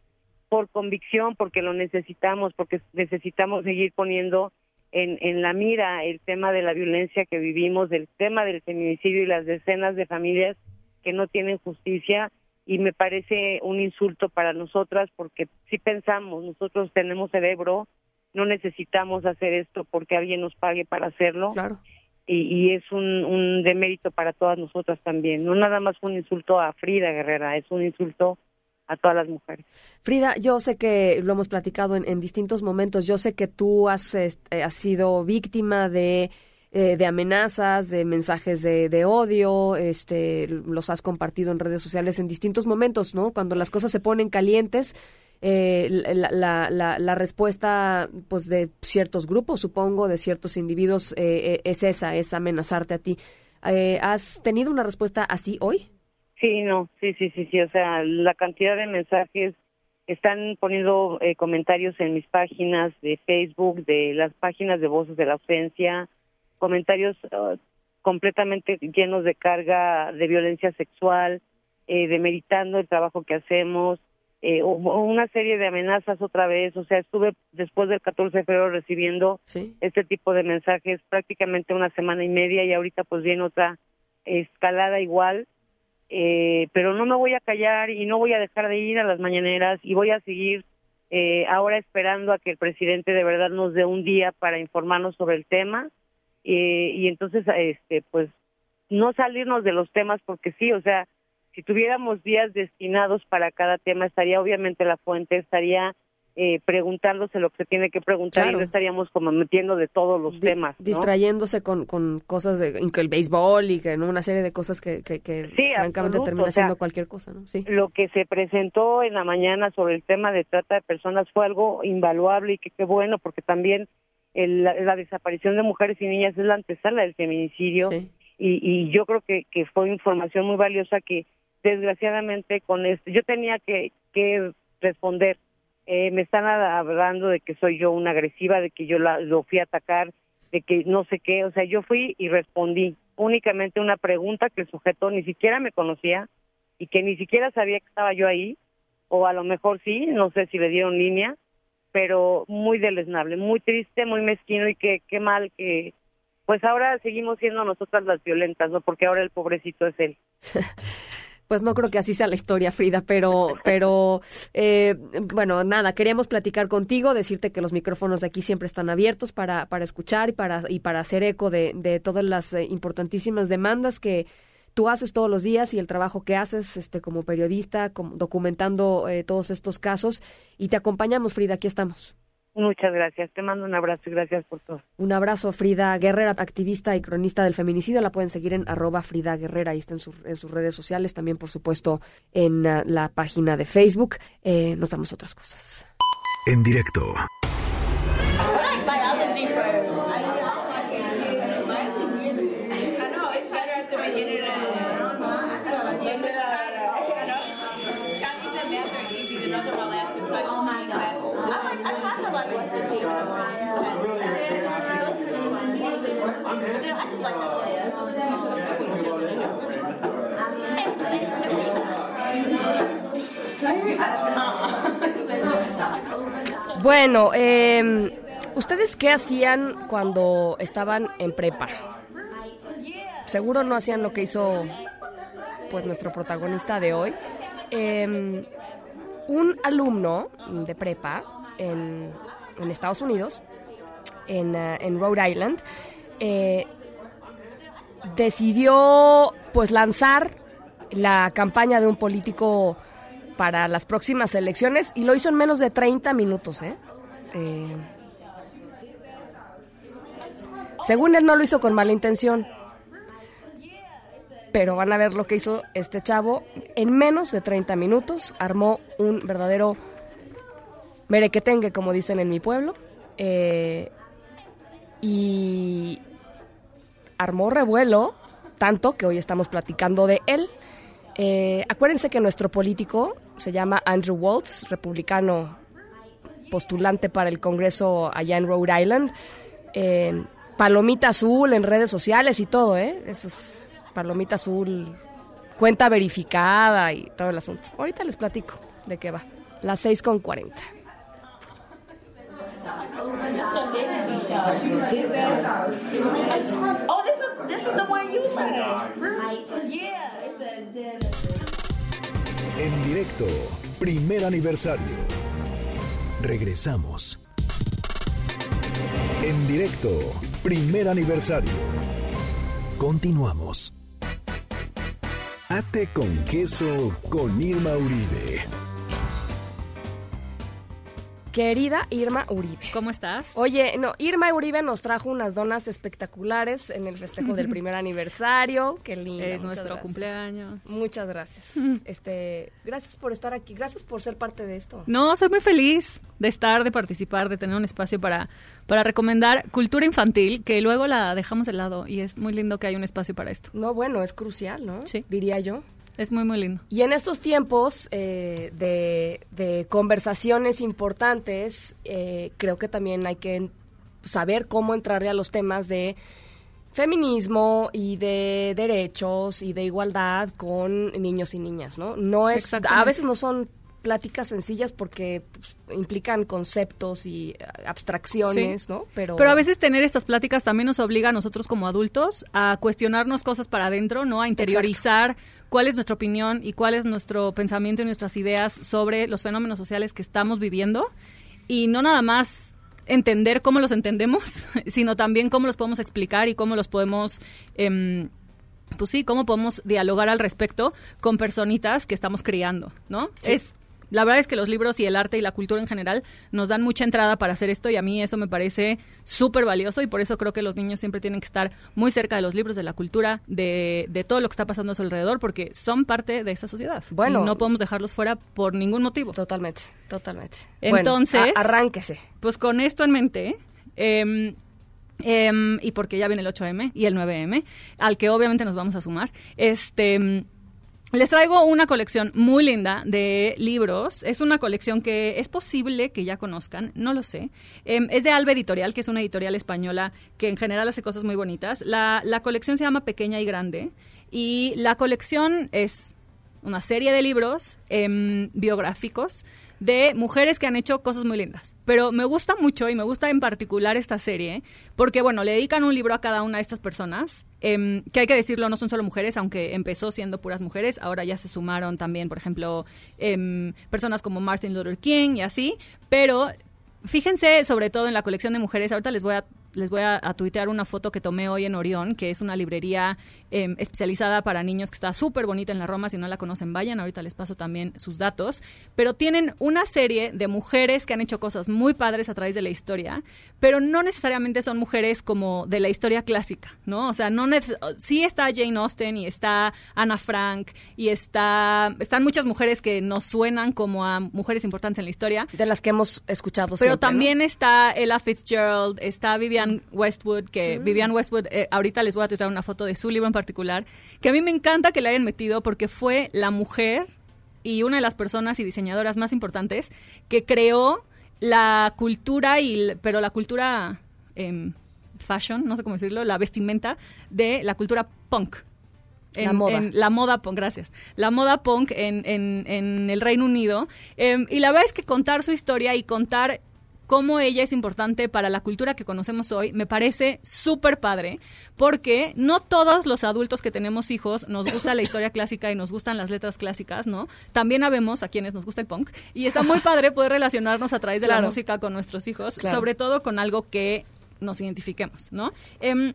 [SPEAKER 39] por convicción, porque lo necesitamos, porque necesitamos seguir poniendo en, en la mira el tema de la violencia que vivimos, el tema del feminicidio y las decenas de familias que no tienen justicia y me parece un insulto para nosotras porque si pensamos, nosotros tenemos cerebro, no necesitamos hacer esto porque alguien nos pague para hacerlo.
[SPEAKER 2] Claro.
[SPEAKER 39] Y, y es un, un demérito para todas nosotras también. No nada más un insulto a Frida Guerrera, es un insulto a todas las mujeres.
[SPEAKER 2] Frida, yo sé que lo hemos platicado en, en distintos momentos, yo sé que tú has, este, has sido víctima de, eh, de amenazas, de mensajes de, de, odio, este, los has compartido en redes sociales en distintos momentos, ¿no? Cuando las cosas se ponen calientes, eh, la, la, respuesta pues de ciertos grupos, supongo, de ciertos individuos, eh, es esa, es amenazarte a ti. ¿Has tenido una respuesta así hoy?
[SPEAKER 39] Sí, no, sí, sí, sí, sí, o sea, la cantidad de mensajes están poniendo eh, comentarios en mis páginas de Facebook, de las páginas de Voces de la Ausencia, comentarios uh, completamente llenos de carga de violencia sexual, eh, demeritando el trabajo que hacemos, eh, una serie de amenazas otra vez, o sea, estuve después del 14 de febrero recibiendo
[SPEAKER 2] ¿Sí?
[SPEAKER 39] este tipo de mensajes prácticamente una semana y media y ahorita pues viene otra escalada igual. Eh, pero no me voy a callar y no voy a dejar de ir a las mañaneras y voy a seguir eh, ahora esperando a que el presidente de verdad nos dé un día para informarnos sobre el tema eh, y entonces este pues no salirnos de los temas porque sí o sea si tuviéramos días destinados para cada tema estaría obviamente la fuente estaría eh, preguntándose lo que se tiene que preguntar
[SPEAKER 2] Claro.
[SPEAKER 39] y no estaríamos como metiendo de todos los
[SPEAKER 2] Di-
[SPEAKER 39] temas ¿no?
[SPEAKER 2] distrayéndose con, con cosas de que el béisbol y que ¿no? una serie de cosas que, que, que
[SPEAKER 39] Sí,
[SPEAKER 2] francamente
[SPEAKER 39] absoluto,
[SPEAKER 2] termina
[SPEAKER 39] o sea,
[SPEAKER 2] siendo cualquier cosa, ¿no? Sí.
[SPEAKER 39] lo que se presentó en la mañana sobre el tema de trata de personas fue algo invaluable y que qué bueno porque también el- la, la desaparición de mujeres y niñas es la antesala del feminicidio
[SPEAKER 2] Sí.
[SPEAKER 39] y, y yo creo que, que fue información muy valiosa que desgraciadamente con esto yo tenía que, que responder Eh, me están hablando de que soy yo una agresiva de que yo la, lo fui a atacar de que no sé qué o sea yo fui y respondí únicamente una pregunta que el sujeto ni siquiera me conocía y que ni siquiera sabía que estaba yo ahí, o a lo mejor sí, no sé si le dieron línea, pero muy deleznable, muy triste, muy mezquino y que qué mal que pues ahora seguimos siendo nosotras las violentas, ¿no? Porque ahora el pobrecito es él.
[SPEAKER 2] Pues no creo que así sea la historia, Frida, pero, pero eh, bueno, nada, queríamos platicar contigo, decirte que los micrófonos de aquí siempre están abiertos para, para escuchar y para, y para hacer eco de, de todas las eh, importantísimas demandas que tú haces todos los días y el trabajo que haces este, como periodista, como, documentando eh, todos estos casos. Y te acompañamos, Frida, aquí estamos.
[SPEAKER 39] Muchas gracias, te mando un abrazo y gracias por todo.
[SPEAKER 2] Un abrazo, Frida Guerrera, activista y cronista del feminicidio. La pueden seguir en arroba Frida Guerrera, ahí está en, su- en sus redes sociales, también por supuesto en ah, la página de Facebook. Eh, notamos otras cosas.
[SPEAKER 1] En directo,
[SPEAKER 2] Bueno, eh, ¿ustedes qué hacían cuando estaban en prepa? Seguro no hacían lo que hizo pues nuestro protagonista de hoy. Eh, un alumno de prepa en, en Estados Unidos, en, eh, en Rhode Island, eh, decidió pues lanzar la campaña de un político para las próximas elecciones y lo hizo en menos de 30 minutos, ¿eh? Eh, según él no lo hizo con mala intención, pero van a ver lo que hizo este chavo. En menos de 30 minutos armó un verdadero merequetengue, como dicen en mi pueblo, eh, y armó revuelo, tanto que hoy estamos platicando de él. Eh, acuérdense que nuestro político se llama Andrew Waltz, republicano postulante para el Congreso allá en Rhode Island. Eh, palomita azul en redes sociales y todo, ¿eh? Eso es palomita azul, cuenta verificada y todo el asunto. Ahorita les platico de qué va. Las 6 con 40.
[SPEAKER 40] Oh, this is this is the one you like. Yeah,
[SPEAKER 1] En directo, primer aniversario. Regresamos. En directo, primer aniversario. Continuamos. Ate con queso con Irma Uribe.
[SPEAKER 2] Querida Irma Uribe.
[SPEAKER 41] ¿Cómo estás?
[SPEAKER 2] Oye, no, Irma Uribe nos trajo unas donas espectaculares en el festejo del primer aniversario. Qué lindo.
[SPEAKER 41] Es nuestro cumpleaños.
[SPEAKER 2] Muchas gracias. este, gracias por estar aquí, gracias por ser parte de esto.
[SPEAKER 41] No, soy muy feliz de estar, de participar, de tener un espacio para, para recomendar cultura infantil, que luego la dejamos de lado y es muy lindo que haya un espacio para esto.
[SPEAKER 2] No, bueno, es crucial, ¿no?
[SPEAKER 41] Sí.
[SPEAKER 2] Diría yo.
[SPEAKER 41] Es muy, muy lindo.
[SPEAKER 2] Y en estos tiempos eh, de, de conversaciones importantes, eh, creo que también hay que saber cómo entrarle a los temas de feminismo y de derechos y de igualdad con niños y niñas, ¿no? No es, a veces no son pláticas sencillas porque pues, implican conceptos y abstracciones,
[SPEAKER 41] Sí.
[SPEAKER 2] ¿no? Pero,
[SPEAKER 41] Pero a veces tener estas pláticas también nos obliga a nosotros como adultos a cuestionarnos cosas para adentro, ¿no? A interiorizar cuál es nuestra opinión y cuál es nuestro pensamiento y nuestras ideas sobre los fenómenos sociales que estamos viviendo y no nada más entender cómo los entendemos, sino también cómo los podemos explicar y cómo los podemos... em, pues sí, cómo podemos dialogar al respecto con personitas que estamos criando, ¿no?
[SPEAKER 2] Sí.
[SPEAKER 41] Es la verdad es que los libros y el arte y la cultura en general nos dan mucha entrada para hacer esto y a mí eso me parece súper valioso y por eso creo que los niños siempre tienen que estar muy cerca de los libros, de la cultura, de, de todo lo que está pasando a su alrededor porque son parte de esa sociedad.
[SPEAKER 2] Bueno.
[SPEAKER 41] Y no podemos dejarlos fuera por ningún motivo.
[SPEAKER 2] Totalmente, totalmente.
[SPEAKER 41] Entonces,
[SPEAKER 2] Bueno, arránquese.
[SPEAKER 41] Pues con esto en mente, em, em, y porque ya viene el 8M y el 9M, al que obviamente nos vamos a sumar, este... les traigo una colección muy linda de libros. Es una colección que es posible que ya conozcan, no lo sé. Em, es de Alba Editorial, que es una editorial española que en general hace cosas muy bonitas. La, la colección se llama Pequeña y Grande y la colección es una serie de libros em, biográficos de mujeres que han hecho cosas muy lindas. Pero me gusta mucho y me gusta en particular esta serie porque, bueno, le dedican un libro a cada una de estas personas, em, que hay que decirlo, no son solo mujeres, aunque empezó siendo puras mujeres, ahora ya se sumaron también, por ejemplo, em, personas como Martin Luther King y así, pero fíjense sobre todo en la colección de mujeres, ahorita les voy a les voy a, a tuitear una foto que tomé hoy en Orión, que es una librería em, especializada para niños que está súper bonita en la Roma. Si no la conocen, vayan. Ahorita les paso también sus datos. Pero tienen una serie de mujeres que han hecho cosas muy padres a través de la historia, pero no necesariamente son mujeres como de la historia clásica, ¿no? O sea, no sí está Jane Austen y está Anna Frank y está están muchas mujeres que nos suenan como a mujeres importantes en la historia.
[SPEAKER 2] De las que hemos escuchado
[SPEAKER 41] Pero
[SPEAKER 2] siempre, ¿no?
[SPEAKER 41] también está Ella Fitzgerald, está Vivian Westwood, que
[SPEAKER 2] Mm.
[SPEAKER 41] Vivian Westwood, eh, ahorita les voy a tuitear una foto de su libro en particular, que a mí me encanta que le hayan metido porque fue la mujer y una de las personas y diseñadoras más importantes que creó la cultura, y pero la cultura em, fashion, no sé cómo decirlo, la vestimenta de la cultura punk.
[SPEAKER 2] La moda.
[SPEAKER 41] la moda punk, gracias. La moda punk en, en- en el Reino Unido. Em, y la verdad es que contar su historia y contar cómo ella es importante para la cultura que conocemos hoy, me parece súper padre, porque no todos los adultos que tenemos hijos nos gusta la historia clásica y nos gustan las letras clásicas, ¿no? También habemos a quienes nos gusta el punk. Y está muy padre poder relacionarnos a través de la música con nuestros hijos,
[SPEAKER 2] Claro.
[SPEAKER 41] sobre todo con algo que nos identifiquemos, ¿no? Em,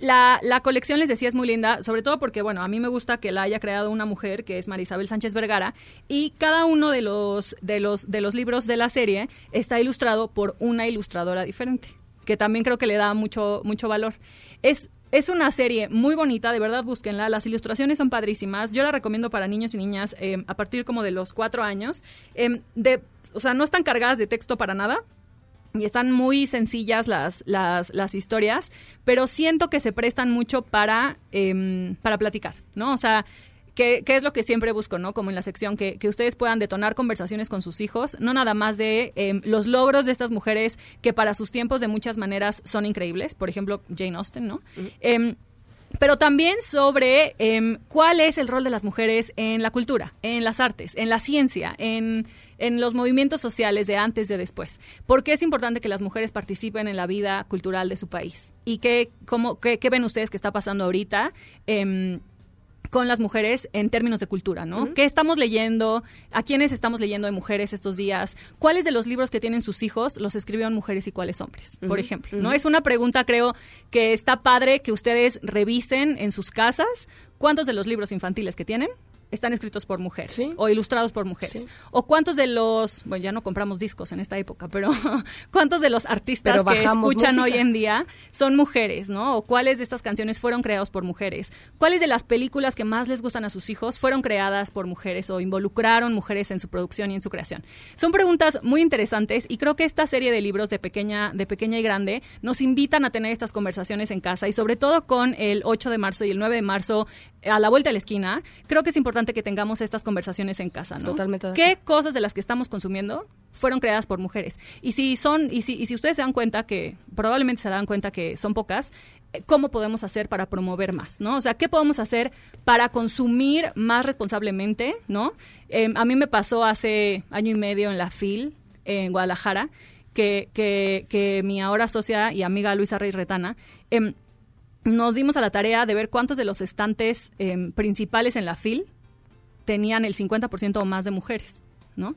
[SPEAKER 41] la, la colección, les decía, es muy linda, sobre todo porque, bueno, a mí me gusta que la haya creado una mujer, que es Marisabel Sánchez Vergara, y cada uno de los, de los, de los libros de la serie está ilustrado por una ilustradora diferente, que también creo que le da mucho, mucho valor. Es, es una serie muy bonita, de verdad búsquenla, las ilustraciones son padrísimas, yo la recomiendo para niños y niñas eh, a partir como de los cuatro años, Em, de, o sea, no están cargadas de texto para nada, y están muy sencillas las, las, las historias, pero siento que se prestan mucho para, em, para platicar, ¿no? O sea, que, es lo que siempre busco, ¿no? Como en la sección, que, que ustedes puedan detonar conversaciones con sus hijos, no nada más de em, los logros de estas mujeres que para sus tiempos de muchas maneras son increíbles, por ejemplo, Jane Austen, ¿no? Pero también sobre em, cuál es el rol de las mujeres en la cultura, en las artes, en la ciencia, en, en los movimientos sociales de antes, de después. ¿Por qué es importante que las mujeres participen en la vida cultural de su país? ¿Y qué, cómo, qué, qué ven ustedes que está pasando ahorita? Eh, con las mujeres en términos de cultura, ¿no? ¿Qué estamos leyendo? ¿A quiénes estamos leyendo de mujeres estos días? ¿Cuáles de los libros que tienen sus hijos los escribieron mujeres y cuáles hombres? Por ejemplo, ¿no? Es una pregunta, creo, que está padre que ustedes revisen en sus casas. ¿Cuántos de los libros infantiles que tienen están escritos por mujeres o ilustrados por mujeres. O cuántos de los, bueno, ya no compramos discos en esta época, pero cuántos de los artistas que escuchan hoy en día son mujeres, ¿no? O cuáles de estas canciones fueron creados por mujeres. ¿Cuáles de las películas que más les gustan a sus hijos fueron creadas por mujeres o involucraron mujeres en su producción y en su creación? Son preguntas muy interesantes y creo que esta serie de libros de pequeña, de pequeña y grande nos invitan a tener estas conversaciones en casa y sobre todo con el 8 de marzo y el 9 de marzo a la vuelta de la esquina, creo que es importante que tengamos estas conversaciones en casa, ¿no?
[SPEAKER 2] Totalmente.
[SPEAKER 41] ¿Qué cosas de las que estamos consumiendo fueron creadas por mujeres? Y si son, y si, y si ustedes se dan cuenta que, probablemente se dan cuenta que son pocas, eh, ¿cómo podemos hacer para promover más, no? O sea, ¿qué podemos hacer para consumir más responsablemente, no? Em, a mí me pasó hace año y medio en la FIL, en Guadalajara, que, que, que mi ahora socia y amiga Luisa Reyes Retana, em, nos dimos a la tarea de ver cuántos de los estantes em, principales en la FIL tenían el 50% o más de mujeres, ¿no?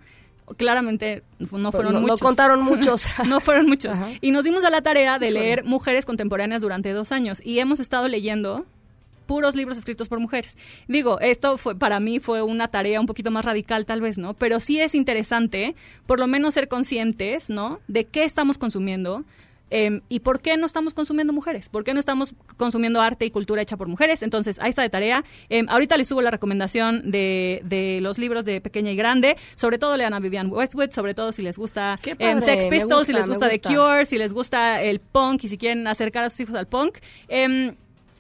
[SPEAKER 41] Claramente no fueron
[SPEAKER 2] no,
[SPEAKER 41] muchos.
[SPEAKER 2] No contaron muchos.
[SPEAKER 41] no fueron muchos. Y nos dimos a la tarea de leer mujeres contemporáneas durante dos años. Y hemos estado leyendo puros libros escritos por mujeres. Digo, esto fue para mí fue una tarea un poquito más radical tal vez, ¿no? Pero sí es interesante por lo menos ser conscientes, ¿no? De qué estamos consumiendo, Em, ¿Y por qué no estamos consumiendo mujeres? ¿Por qué no estamos consumiendo arte y cultura hecha por mujeres? Entonces, ahí está de tarea. Em, ahorita les subo la recomendación de, de, los libros de Pequeña y Grande. Sobre todo lean a Vivian Westwood, sobre todo si les gusta em, Sex Pistols, si les gusta, The Cure, si les gusta el punk y si quieren acercar a sus hijos al punk.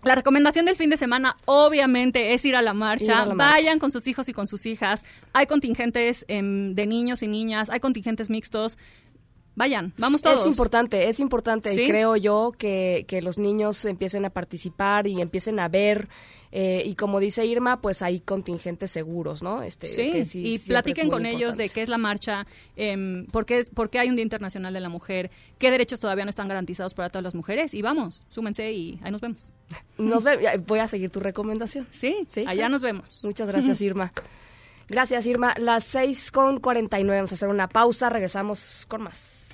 [SPEAKER 41] La recomendación del fin de semana, obviamente, es ir a la marcha. Vayan con sus hijos y con sus hijas. Hay contingentes de niños y niñas, hay contingentes mixtos vayan, vamos todos.
[SPEAKER 2] Es importante, es importante y creo yo que, que, los niños empiecen a participar y empiecen a ver eh, y como dice Irma, pues hay contingentes seguros, ¿no?
[SPEAKER 41] Este, sí, y platiquen con ellos de qué es la marcha, eh, por, qué, por qué hay un Día Internacional de la Mujer, qué derechos todavía no están garantizados para todas las mujeres y vamos, súmense y ahí nos vemos.
[SPEAKER 2] Nos voy a seguir tu recomendación.
[SPEAKER 41] Sí, sí allá nos vemos.
[SPEAKER 2] Muchas gracias, Irma. Gracias, Irma. Las 6 con 49. Vamos a hacer una pausa. Regresamos con más.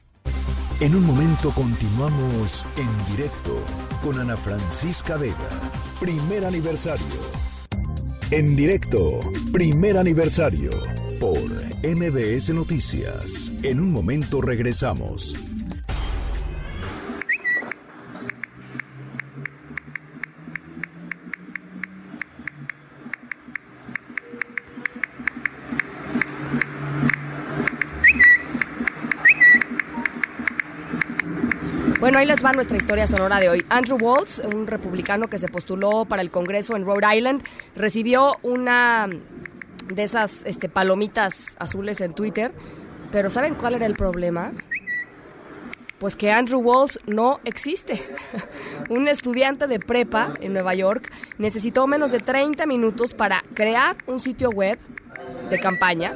[SPEAKER 1] En un momento continuamos en directo con Ana Francisca Vega. Primer aniversario. En directo, primer aniversario por MBS Noticias. En un momento regresamos.
[SPEAKER 2] Bueno, ahí les va nuestra historia sonora de hoy. Andrew Waltz, un republicano que se postuló para el Congreso en Rhode Island, recibió una de esas este, palomitas azules en Twitter. Pero ¿saben cuál era el problema? Pues que Andrew Waltz no existe. un estudiante de prepa en Nueva York necesitó menos de 30 minutos para crear un sitio web de campaña,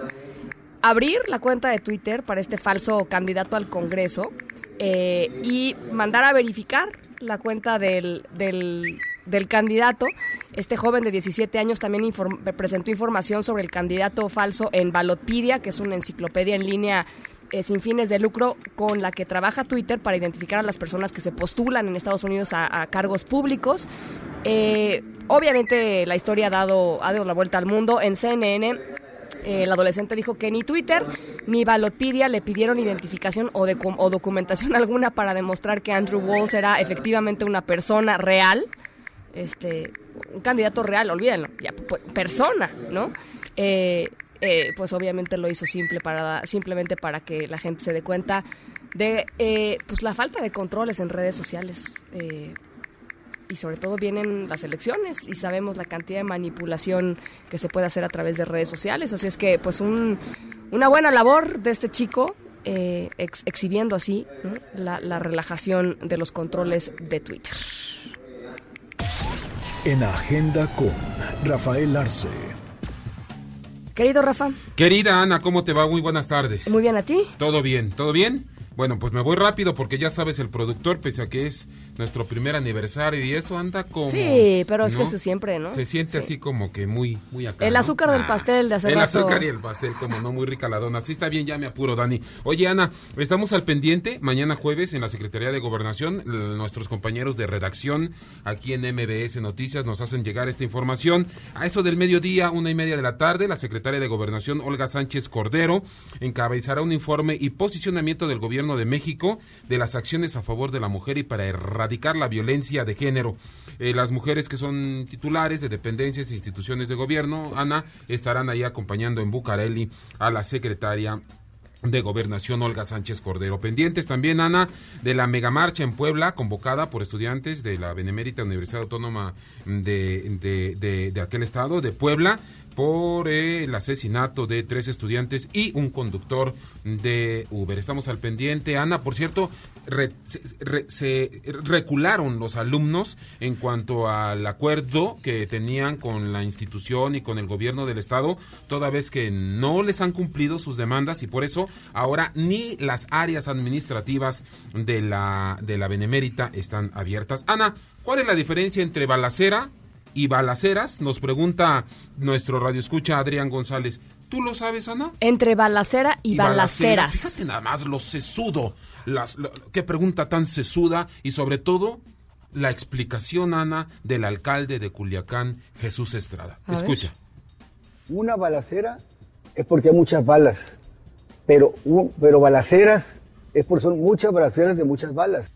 [SPEAKER 2] abrir la cuenta de Twitter para este falso candidato al Congreso eh, y mandar a verificar la cuenta del, del, candidato. Este joven de 17 años también presentó información sobre el candidato falso en Balotpedia, que es una enciclopedia en línea eh, sin fines de lucro con la que trabaja Twitter para identificar a las personas que se postulan en Estados Unidos a, cargos públicos. Eh, obviamente la historia ha dado, ha dado la vuelta al mundo. En CNN el adolescente dijo que ni Twitter ni Balopedia le pidieron identificación o, de, o documentación alguna para demostrar que Andrew Walls era efectivamente una persona real, este, un candidato real, olvídenlo, ya, persona, ¿no? Eh, eh, pues obviamente lo hizo simple para, simplemente para que la gente se dé cuenta de eh, pues la falta de controles en redes sociales. Eh, y sobre todo vienen las elecciones y sabemos la cantidad de manipulación que se puede hacer a través de redes sociales. Así es que, pues, un, una buena labor de este chico eh, ex- exhibiendo así ¿no? la, la relajación de los controles de Twitter.
[SPEAKER 1] En Agenda con Rafael Arce.
[SPEAKER 2] Querido Rafa,
[SPEAKER 22] Querida Ana, ¿cómo te va? Muy buenas tardes.
[SPEAKER 2] muy bien a ti.
[SPEAKER 22] ¿Todo bien? ¿Todo bien? Bueno, pues me voy rápido porque ya sabes, el productor, pese a que es nuestro primer aniversario y eso anda como...
[SPEAKER 2] Sí, pero es que eso siempre, ¿no?
[SPEAKER 22] Se siente
[SPEAKER 2] Sí.
[SPEAKER 22] así como que muy, muy acá.
[SPEAKER 2] El
[SPEAKER 22] ¿no?
[SPEAKER 2] azúcar del
[SPEAKER 22] Ah,
[SPEAKER 2] pastel de hace
[SPEAKER 22] El
[SPEAKER 2] rato.
[SPEAKER 22] azúcar y el pastel, como no, muy rica la dona. Sí, está bien, ya me apuro, Dani. Oye, Ana, estamos al pendiente. Mañana jueves en la Secretaría de Gobernación, nuestros compañeros de redacción aquí en MBS Noticias nos hacen llegar esta información. A eso del mediodía, una y media de la tarde, la secretaria de Gobernación, Olga Sánchez Cordero, encabezará un informe y posicionamiento del Gobierno de México de las acciones a favor de la mujer y para erradicar la violencia de género. Eh, las mujeres que son titulares de dependencias e instituciones de gobierno, Ana, estarán ahí acompañando en Bucareli a la secretaria de Gobernación Olga Sánchez Cordero. Pendientes también, Ana, de la megamarcha en Puebla, convocada por estudiantes de la Benemérita Universidad Autónoma de, de, aquel estado, de Puebla, por el asesinato de tres estudiantes y un conductor de Uber. Estamos al pendiente. Ana, por cierto, re- se recularon los alumnos en cuanto al acuerdo que tenían con la institución y con el gobierno del estado, toda vez que no les han cumplido sus demandas y por eso ahora ni las áreas administrativas de la, de la Benemérita están abiertas. Ana, ¿cuál es la diferencia entre balacera y balaceras? Nos pregunta nuestro radioescucha Adrián González. ¿Tú lo sabes, Ana?
[SPEAKER 2] Entre balacera y, balaceras.
[SPEAKER 22] Fíjate nada más lo sesudo. Las, lo- qué pregunta tan sesuda y sobre todo la explicación, Ana, del alcalde de Culiacán, Jesús Estrada.
[SPEAKER 42] A ver.
[SPEAKER 22] Escucha.
[SPEAKER 42] Una balacera es porque hay muchas balas, pero, un- pero balaceras es porque son muchas balaceras de muchas balas.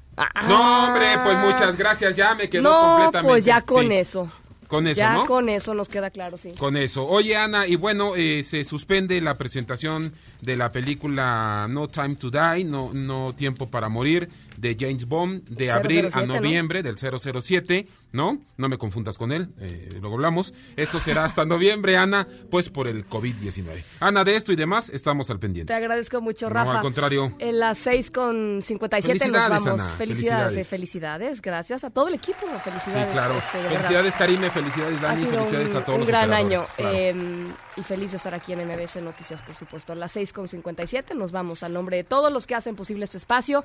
[SPEAKER 22] No, hombre, pues muchas gracias. Ya me quedó
[SPEAKER 2] no,
[SPEAKER 22] completamente.
[SPEAKER 2] pues ya con
[SPEAKER 22] Sí,
[SPEAKER 2] eso.
[SPEAKER 22] Con eso,
[SPEAKER 2] ya
[SPEAKER 22] ¿no?
[SPEAKER 2] con eso nos queda claro, sí.
[SPEAKER 22] Con eso. Oye, Ana, y bueno, eh, se suspende la presentación de la película No Time to Die, No, no Tiempo para Morir, de James Bond, de abril a
[SPEAKER 2] 007, ¿no?
[SPEAKER 22] noviembre del 007, ¿no? No me confundas con él, eh, luego hablamos. Esto será hasta noviembre, Ana, pues por el COVID-19. Ana, de esto y demás, estamos al pendiente.
[SPEAKER 2] Te agradezco mucho,
[SPEAKER 22] No,
[SPEAKER 2] Rafa.
[SPEAKER 22] al contrario.
[SPEAKER 2] En las 6 con 57 nos
[SPEAKER 22] Felicidades,
[SPEAKER 2] vamos.
[SPEAKER 22] Ana,
[SPEAKER 2] Felicidades,
[SPEAKER 22] felicidades.
[SPEAKER 2] felicidades. Gracias a todo el equipo. Felicidades.
[SPEAKER 22] Sí, claro.
[SPEAKER 2] este,
[SPEAKER 22] felicidades, Karime, felicidades,
[SPEAKER 2] Ha
[SPEAKER 22] Dani,
[SPEAKER 2] sido
[SPEAKER 22] felicidades
[SPEAKER 2] un,
[SPEAKER 22] a todos
[SPEAKER 2] un
[SPEAKER 22] los
[SPEAKER 2] gran año
[SPEAKER 22] claro.
[SPEAKER 2] eh, y feliz de estar aquí en MBS Noticias, por supuesto. A las 6 con 57 nos vamos a nombre de todos los que hacen posible este espacio.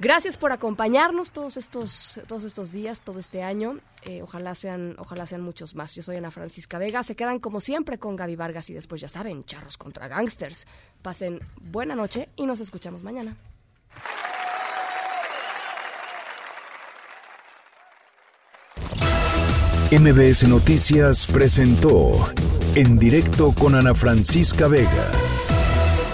[SPEAKER 2] Gracias por acompañarnos todos estos, todos estos días, todo este año. Eh, ojalá sean, ojalá sean muchos más. Yo soy Ana Francisca Vega. Se quedan como siempre con Gaby Vargas y después ya saben, charros contra gangsters. Pasen buena noche y nos escuchamos mañana.
[SPEAKER 1] MBS Noticias presentó En directo con Ana Francisca Vega.